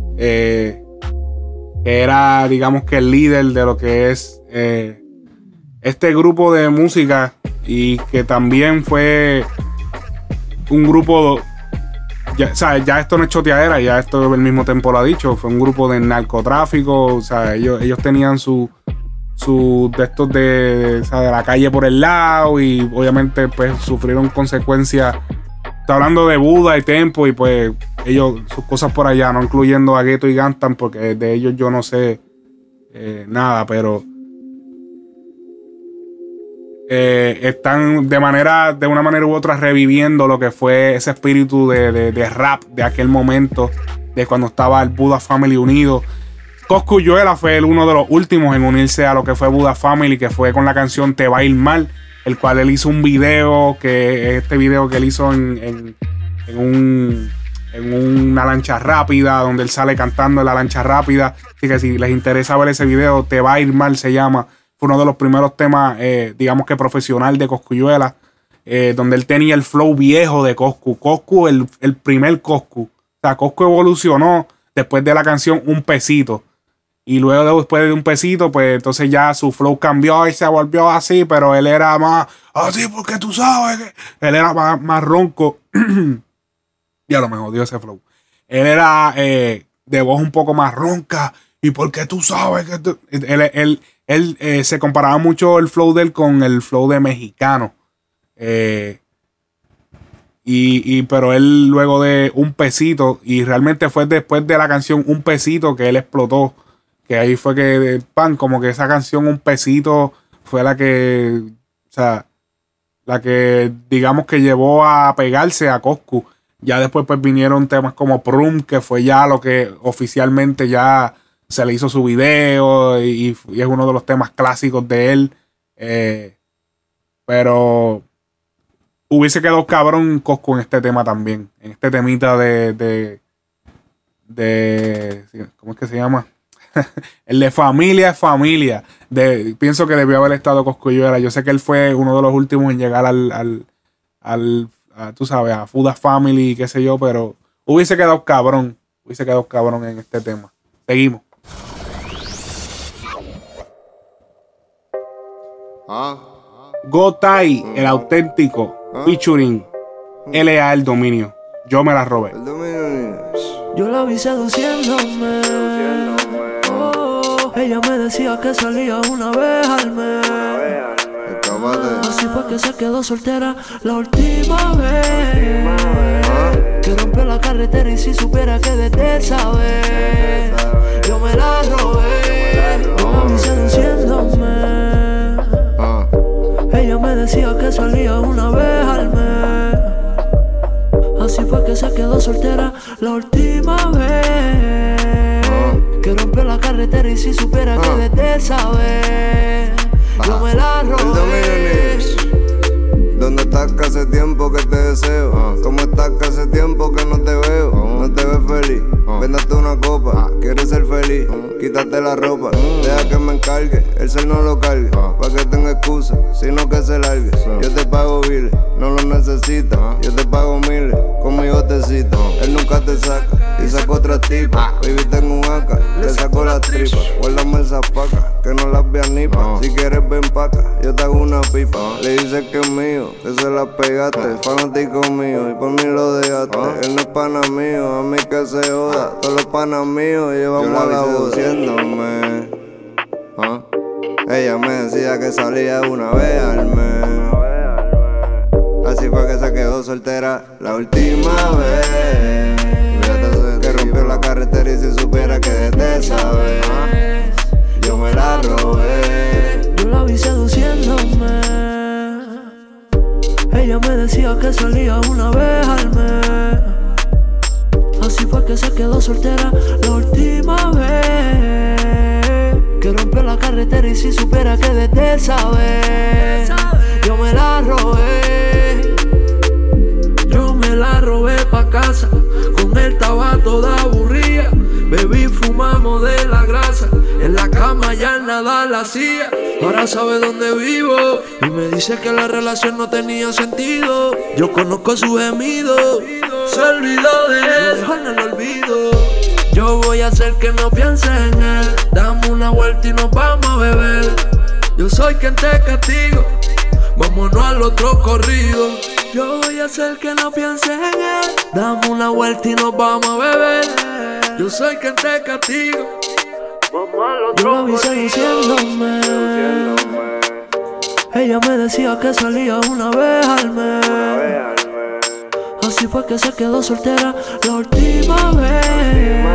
era, digamos que el líder de lo que es este grupo de música y que también fue un grupo, ya, ya esto no es choteadera, ya esto el mismo tiempo lo ha dicho, fue un grupo de narcotráfico, o sea, ellos, ellos tenían su, su de estos de, de la calle por el lado y obviamente pues sufrieron consecuencias. Está hablando de Buda y Tempo y pues ellos, sus cosas por allá, no incluyendo a Ghetto y Gantan, porque de ellos yo no sé eh, nada, pero eh, están de manera, de una manera u otra reviviendo lo que fue ese espíritu de, de- rap de aquel momento, de cuando estaba el Buda Family unido. Coscuyuela fue el uno de los últimos en unirse a lo que fue Buda Family, que fue con la canción Te va a ir mal, el cual él hizo un video, que este video que él hizo en, en- en un, en una lancha rápida, donde él sale cantando en la lancha rápida. Así que si les interesa ver ese video, Te va a ir mal se llama. Uno de los primeros temas, eh, digamos que profesional de Coscuyuela, eh, donde él tenía el flow viejo de Coscu. Coscu, el, el primer Coscu. O sea, Coscu evolucionó después de la canción Un Pesito. Y luego de- después de un pesito, pues entonces ya su flow cambió y se volvió así, pero él era más así porque tú sabes que él era más, más ronco. y a lo mejor dio ese flow. Él era eh, de voz un poco más ronca y porque tú sabes que él- él, eh, se comparaba mucho el flow de él con el flow de mexicano. Eh, y, y- pero él luego de un pesito, y realmente fue después de la canción Un pesito que él explotó. Que ahí fue que, pan, como que esa canción Un pesito fue la que, o sea, la que digamos que llevó a pegarse a Coscu. Ya después pues vinieron temas como Prum, que fue ya lo que oficialmente ya se le hizo su video y, y es uno de los temas clásicos de él. Eh, pero hubiese quedado cabrón Coscu en este tema también. En este temita de. de, de ¿Cómo es que se llama? el de familia es familia. De, pienso que debió haber estado Cosculluela. Yo sé que él fue uno de los últimos en llegar al, al, al a, tú sabes, a Fuda Family, qué sé yo, pero hubiese quedado cabrón. Hubiese quedado cabrón en este tema. Seguimos. Ah. Gotai, el auténtico, featuring LA el dominio. Yo me la robé. Yo la vi seduciéndome. Oh, ella me decía que salía una vez al mes. Así fue que se quedó soltera la última vez. Que rompió la carretera y si supiera que desde esa vez yo me la robé. Yo la vi seduciéndome. Decía que salía una vez al mes. Así fue que se quedó soltera la última vez. Que rompió la carretera y si supiera que desde esa vez yo me la robé. ¿Dónde estás que hace tiempo que te deseo? ¿Cómo estás que hace tiempo que no te veo? No te ves feliz, véndate una copa, quieres ser feliz, quítate la ropa, deja que me encargue, el ser no lo cargue, pa' que tenga excusa, sino que se largue. Yo te pago biles, no lo necesitas, yo te pago miles, conmigo te cita, él nunca te saca, y saco otra tipa, baby tengo un AK, le saco la tripa, guárdame esa paca, que no las veas ni pa, si quieres ven pa' acá, yo te hago una pipa, le dices que es mío, que se la pegaste, fanático mío, y por mí lo dejaste, él no es pana mío, a mí que se todos los panas míos llevamos a la seduciéndome. ¿Ah? Ella me decía que salía una vez al mes. Así fue que se quedó soltera la última vez. Fíjate que rompió la carretera y si supiera que desde esa vez yo me la robé. Yo la vi seduciéndome. Ella me decía que salía una vez al mes. Así fue que se quedó soltera la última vez. Que rompió la carretera y si supiera que desde esa vez yo me la robé. Yo me la robé pa' casa, con él estaba toda aburrida. Bebí, fumamos de la grasa, en la cama ya nada la hacía. Ahora sabe dónde vivo y me dice que la relación no tenía sentido. Yo conozco su gemido, se olvidó de él, en el olvido. Yo voy a hacer que no piense en él. Dame una vuelta y nos vamos a beber. Yo soy quien te castigo. Vámonos al otro corrido. Yo voy a hacer que no piense en él. Dame una vuelta y nos vamos a beber. Yo soy quien te castigo. Yo la vi seduciéndome. Ella me decía que salía una vez al mes. Así fue que se quedó soltera la última vez.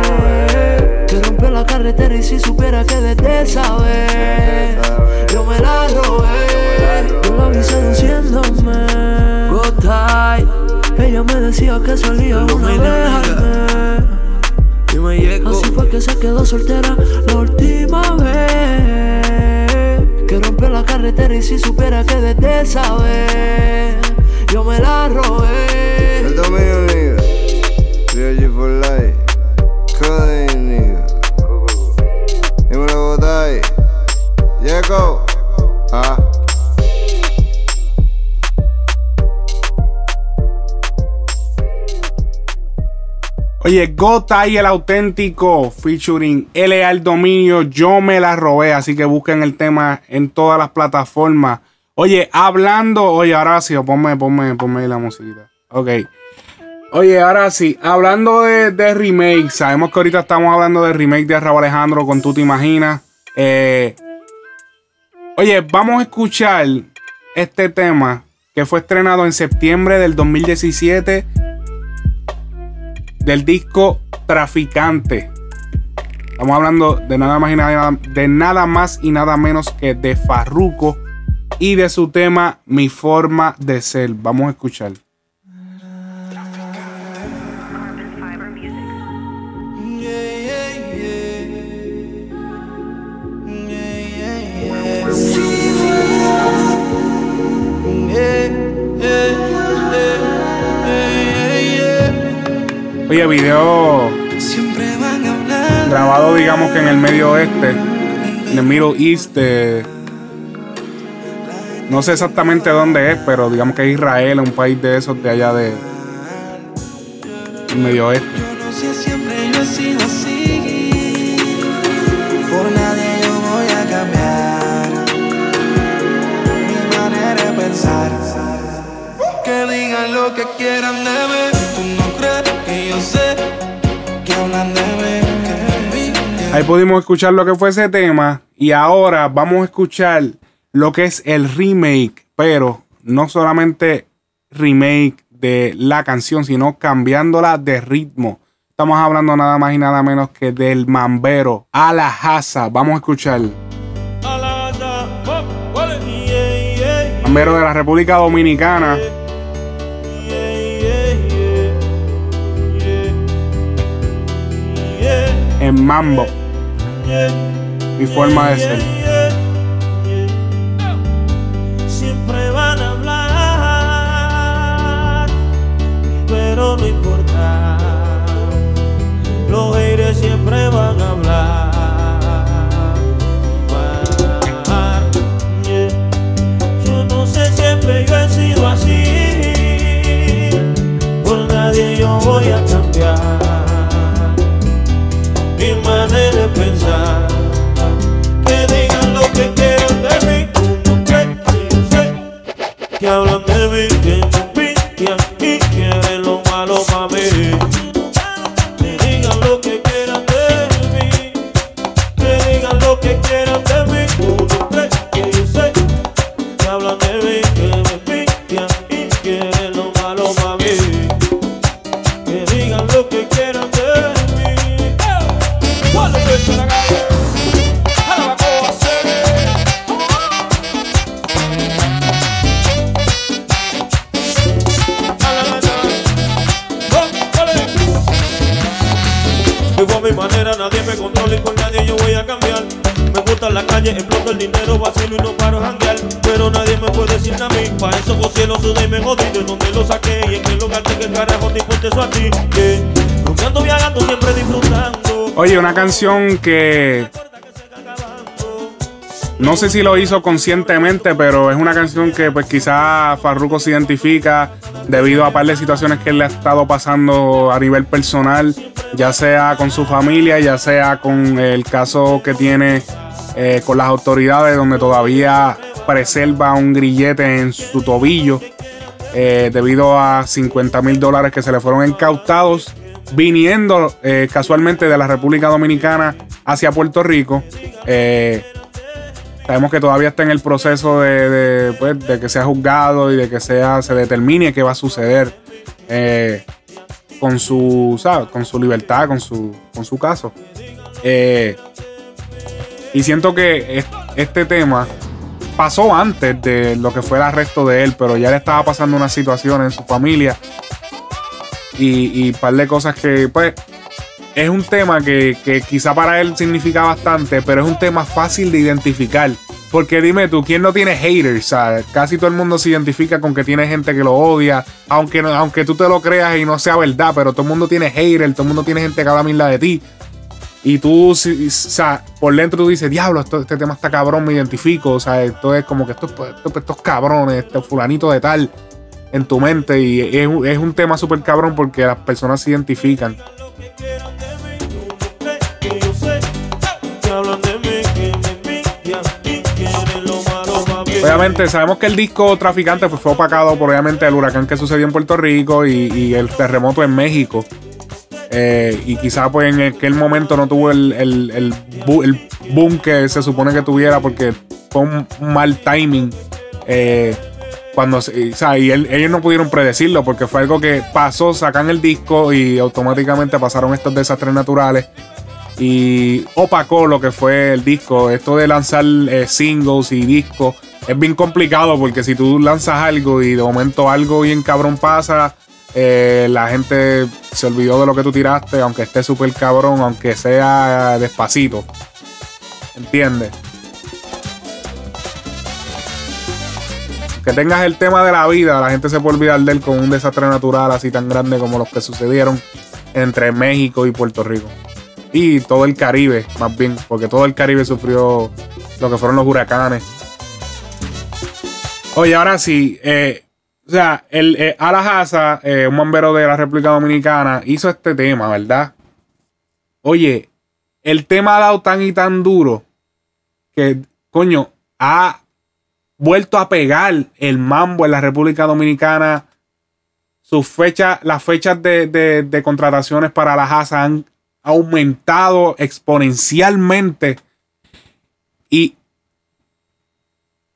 Que rompió la carretera y si supiera que desde esa vez yo me la robé. Yo la vi seduciéndome. Go tight. Ella me decía que salía una vez al mes. Así fue que se quedó soltera la última vez. Que rompió la carretera y si supiera que desde esa vez yo me la robé. For life. Nigga. Dímelo, Gotai. Llego. Ah. Oye, Gota el auténtico featuring LA el dominio, yo me la robé, así que busquen el tema en todas las plataformas. Oye, hablando, oye, ahora sí, ponme, ponme, ponme la musiquita. Ok. Oye, ahora sí, hablando de, de remake, sabemos que ahorita estamos hablando de remake de Raúl Alejandro con Tú Te Imaginas. Eh, oye, vamos a escuchar este tema que fue estrenado en septiembre del 2017 del disco Traficante. Estamos hablando de nada más y nada, de nada más y nada menos que de Farruko y de su tema Mi forma de ser. Vamos a escuchar. Oye, video. Grabado digamos que en el medio oeste, en el Middle East. eh, no sé exactamente dónde es, pero digamos que es Israel, un país de esos de allá de el medio oeste. No sé, siempre yo he sido así. Por nadie yo voy a cambiar mi manera de pensar. Que digan lo que quieran de Ahí pudimos escuchar lo que fue ese tema y ahora vamos a escuchar lo que es el remake, pero no solamente remake de la canción, sino cambiándola de ritmo. Estamos hablando nada más y nada menos que del mambero a la Haza. Vamos a escuchar. Mambero de la República Dominicana. En mambo. Mi forma de ser. Siempre van a hablar, pero no importa. Los haters siempre van a hablar. Yo no sé, siempre yo he sido así. Por nadie yo voy a cambiar mi manera de pensar. Oye, una canción que no sé si lo hizo conscientemente, pero es una canción que pues quizá Farruko se identifica debido a par de situaciones que él le ha estado pasando a nivel personal, ya sea con su familia, ya sea con el caso que tiene eh, con las autoridades, donde todavía preserva un grillete en su tobillo eh, debido a 50 mil dólares que se le fueron incautados viniendo eh, casualmente de la República Dominicana hacia Puerto Rico. Eh, sabemos que todavía está en el proceso de, de, pues, de que sea juzgado y de que sea, se determine qué va a suceder eh, con, su, ¿sabes? con su libertad, con su, con su caso. Y siento que es- este tema pasó antes de lo que fue el arresto de él, pero ya le estaba pasando una situación en su familia y, y par de cosas que, pues, es un tema que, que quizá para él significa bastante, pero es un tema fácil de identificar. Porque dime tú, ¿quién no tiene haters? Casi todo el mundo se identifica con que tiene gente que lo odia, aunque, aunque tú te lo creas y no sea verdad, pero todo el mundo tiene haters, todo el mundo tiene gente que habla de ti. Y tú, o sea, por dentro tú dices, diablo, esto- este tema está cabrón, me identifico. O sea, esto es como que estos, estos, estos cabrones, este fulanito de tal, en tu mente. Y es, es un tema súper cabrón porque las personas se identifican. Obviamente, sabemos que el disco Traficante fue opacado por obviamente el huracán que sucedió en Puerto Rico y, el terremoto en México. Eh, y quizá pues en aquel momento no tuvo el, el, el el boom que se supone que tuviera porque fue un mal timing. Eh, cuando o sea, y ellos no pudieron predecirlo porque fue algo que pasó, sacan el disco y automáticamente pasaron estos desastres naturales y opacó lo que fue el disco. Esto de lanzar eh, singles y discos es bien complicado porque si tú lanzas algo y de momento algo bien cabrón pasa, eh, la gente se olvidó de lo que tú tiraste, aunque esté súper cabrón, aunque sea despacito. ¿Entiendes? Que tengas el tema de la vida, la gente se puede olvidar de él con un desastre natural así tan grande como los que sucedieron entre México y Puerto Rico. y todo el Caribe, más bien, porque todo el Caribe sufrió lo que fueron los huracanes. Oye, ahora sí, eh, o sea, el eh, Alajasa, eh, un bombero de la República Dominicana, hizo este tema, ¿verdad? Oye, el tema ha dado tan y tan duro que, coño, ha vuelto a pegar el mambo en la República Dominicana. Sus fechas, las fechas de, contrataciones para la han aumentado exponencialmente. Y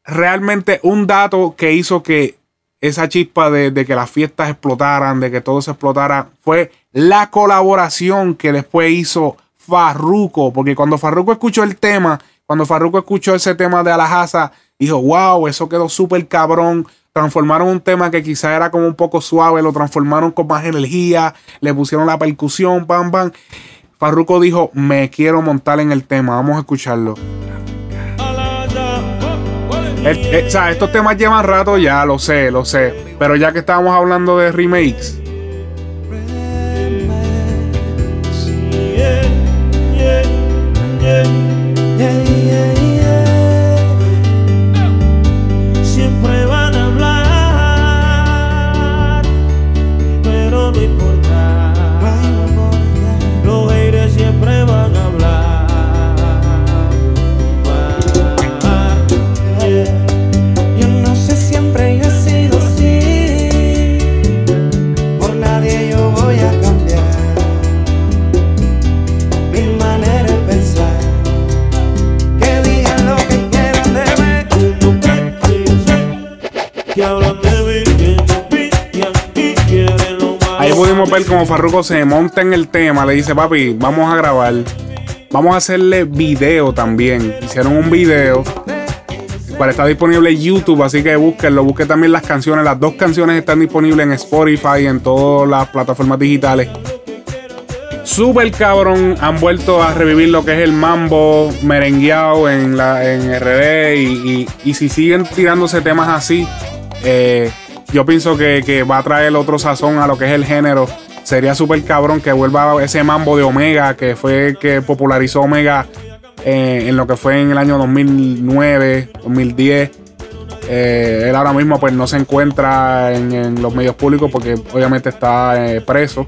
realmente un dato que hizo que esa chispa de, que las fiestas explotaran, de que todo se explotara, fue la colaboración que después hizo Farruko. Porque cuando Farruko escuchó el tema, cuando Farruko escuchó ese tema de Alajasa, dijo, wow, eso quedó súper cabrón. Transformaron un tema que quizá era como un poco suave, lo transformaron con más energía, le pusieron la percusión, pam, pam. Farruko dijo, me quiero montar en el tema, vamos a escucharlo. Eh, o sea, estos temas llevan rato ya, lo sé, lo sé. Pero ya que estábamos hablando de remakes, Siempre ver como Farruko se monta en el tema, le dice, papi, vamos a grabar. Vamos a hacerle video también. Hicieron un video. cual está disponible en YouTube, así que búsquenlo. Busquen también las canciones. Las dos canciones están disponibles en Spotify y en todas las plataformas digitales. Super cabrón, han vuelto a revivir lo que es el mambo merengueado en, la, en RD y, si siguen tirándose temas así, eh, yo pienso que va a traer otro sazón a lo que es el género. Sería súper cabrón que vuelva ese mambo de Omega, que fue el que popularizó Omega eh, en lo que fue en el año 2009, 2010. Eh, él ahora mismo pues no se encuentra en, los medios públicos porque obviamente está eh, preso.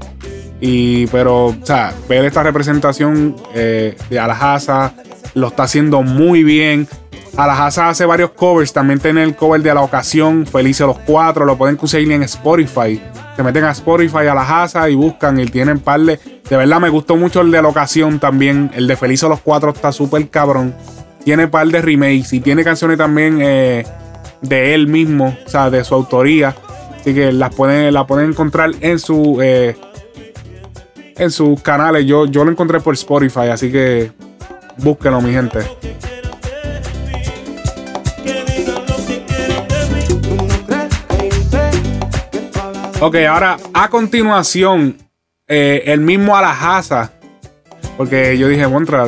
Y, pero, o sea, ver esta representación de Alajasa lo está haciendo muy bien. Alajasa hace varios covers, también tiene el cover de la ocasión, Felices los Cuatro, lo pueden conseguir en Spotify. Se meten a Spotify, Alajasa y buscan y tienen par de. De verdad me gustó mucho el de la ocasión también. El de Felices los Cuatro está súper cabrón. Tiene par de remakes y tiene canciones también eh, de él mismo, o sea, de su autoría. Así que las pueden, la pueden encontrar en su. eh, en sus canales. Yo, yo lo encontré por Spotify, así que búsquenlo, mi gente. Ok, ahora a continuación, eh, el mismo Alajasa. Porque yo dije, contra,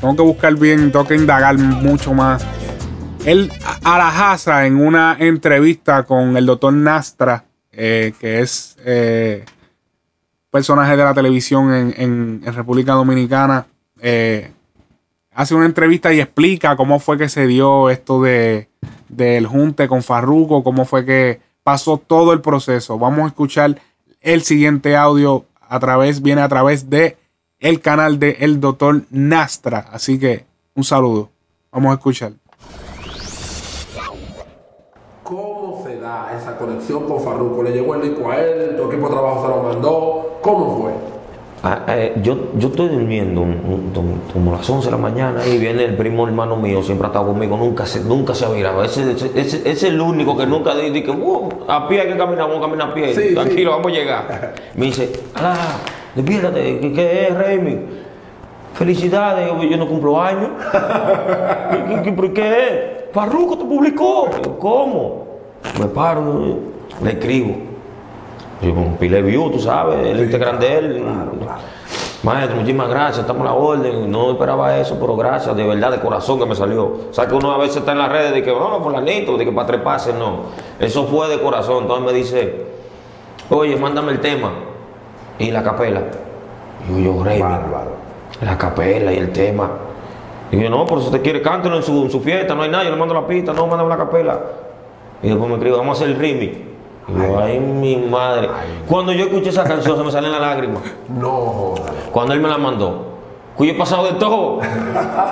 tengo que buscar bien, tengo que indagar mucho más. Él, a- Alajasa, en una entrevista con el doctor Nastra, eh, que es eh, personaje de la televisión en República Dominicana, eh, hace una entrevista y explica cómo fue que se dio esto de del junte con Farruko, cómo fue que pasó todo el proceso. Vamos a escuchar el siguiente audio a través, viene a través de el canal de el doctor Nastra. Así que un saludo. Vamos a escuchar. ¿Cómo se da esa conexión con Farruko? ¿Le llegó el disco a él? ¿Tu equipo de trabajo se lo mandó? ¿Cómo fue? Ah, eh, yo, yo estoy durmiendo como- las 11 de la mañana y viene el primo hermano mío, siempre ha estado conmigo, nunca se, nunca se ha virado. Ese, ese, es el único que nunca dice que "Uh, a pie hay que caminar, vamos a caminar a pie, Sí, tranquilo, sí. vamos a llegar. Me dice, ah, despiértate, ¿qué, qué es, Remy? Felicidades, yo, yo no cumplo años. ¿Qué, qué, por qué es? Farruko te publicó. ¿Cómo? Me paro, le escribo. Yo con pile view, tú sabes, el Instagram de él. Maestro, muchísimas gracias, estamos a la orden. No esperaba eso, pero gracias, de verdad, de corazón que me salió. O sea, que uno a veces está en las redes de que, vamos, fulanito, de que para treparse, no. Eso fue de corazón. Entonces me dice, oye, mándame el tema y la capela. Y yo, yo, Rey, la capela y el tema. Y yo, no, por si usted quiere, cántelo en su, en su fiesta, no hay nada, yo le mando la pista, no, mándame la capela. Y después me escribo, vamos a hacer el remix. Y yo, ay, mi madre. Cuando yo escuché esa canción se me salen las lágrimas. No. Cuando él me la mandó. Que yo he pasado de todo.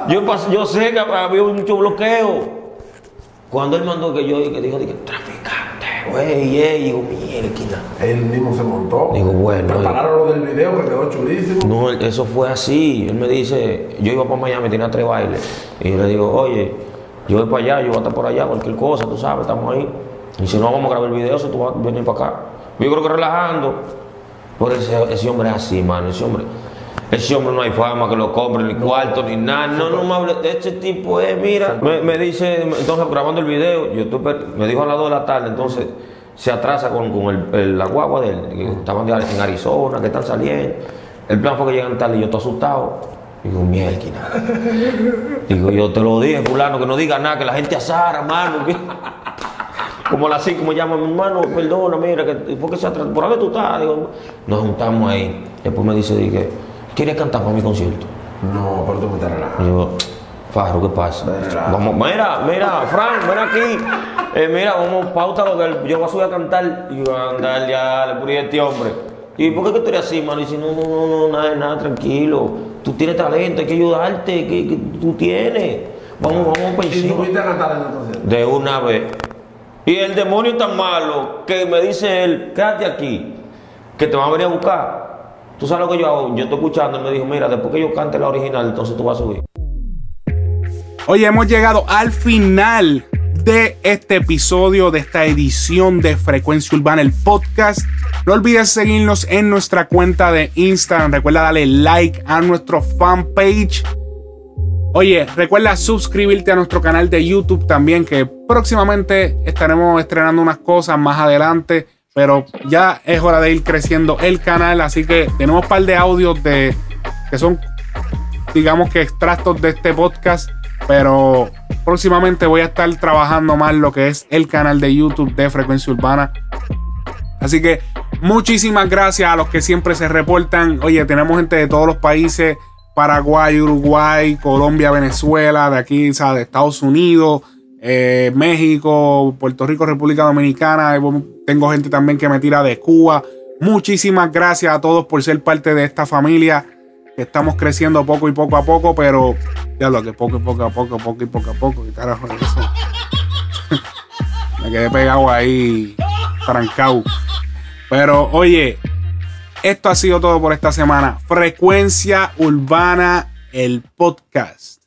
Yo, yo sé que había mucho bloqueo. Cuando él mandó que yo que dijo, dije, traficante, güey, ey, digo, mierda. Él mismo se montó. Digo, bueno. Prepararon lo del video que quedó chulísimo. No, eso fue así. Él me dice, yo iba para Miami, tenía tres bailes. Y yo le digo, oye, yo voy para allá, yo voy a estar por allá, cualquier cosa, tú sabes, estamos ahí. Y si no, vamos a grabar el video, si tú vas a venir para acá. Yo creo que relajando. Por ese, ese hombre es así, mano. Ese hombre, ese hombre no hay fama que lo compre, ni cuarto, ni nada. No, no me hable. Este tipo es, mira. Me, me dice, entonces grabando el video, yo tuve- me dijo a las 2 de la tarde, entonces se atrasa con, con el, el- la guagua de él. que Estaban en Arizona, que están saliendo. El plan fue que llegan tarde y yo estoy asustado. Digo, mierda. Digo, yo te lo dije, fulano, que no diga nada, que la gente asara, mano. Como la así, como llama mi hermano, perdona, mira, que ¿por qué se atrasa? ¿Por dónde tú estás? Digo, nos juntamos ahí. Después me dice, dije, ¿quieres cantar para mi concierto? No, pero tú me estás relajando. Y yo, Faro, ¿qué pasa? Vamos, mira, mira, Frank, ven aquí. Eh, mira, vamos, pauta lo que yo voy a subir a cantar. Y yo, andar ya, le puse a este hombre. ¿Y por qué que tú eres así, mano? Y dice, no, no, no, no, nada, nada, tranquilo. Tú tienes talento, hay que ayudarte, que, que tú tienes. Vamos, vamos para ¿Y tú fuiste a cantar en el concierto? De una vez. Y el demonio tan malo que me dice él, quédate aquí, que te van a venir a buscar. Tú sabes lo que yo hago. Yo estoy escuchando, él me dijo, mira, después que yo cante la original, entonces tú vas a subir. Oye, hemos llegado al final de este episodio, de esta edición de Frecuencia Urbana, el podcast. No olvides seguirnos en nuestra cuenta de Instagram. Recuerda darle like a nuestro fanpage. Oye, recuerda suscribirte a nuestro canal de YouTube también, que próximamente estaremos estrenando unas cosas más adelante. Pero ya es hora de ir creciendo el canal. Así que tenemos un par de audios de que son digamos que extractos de este podcast, pero próximamente voy a estar trabajando más lo que es el canal de YouTube de Frecuencia Urbana. Así que muchísimas gracias a los que siempre se reportan. Oye, tenemos gente de todos los países, Paraguay, Uruguay, Colombia, Venezuela, de aquí, o sea, de Estados Unidos, eh, México, Puerto Rico, República Dominicana. Tengo gente también que me tira de Cuba. Muchísimas gracias a todos por ser parte de esta familia estamos creciendo poco y poco a poco, pero ya lo que poco y poco a poco, poco y poco a poco, ¿qué carajo es eso? Me quedé pegado ahí, trancado. Pero oye, esto ha sido todo por esta semana. Frecuencia Urbana, el podcast.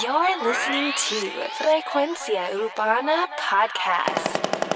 You're listening to Frecuencia Urbana Podcast.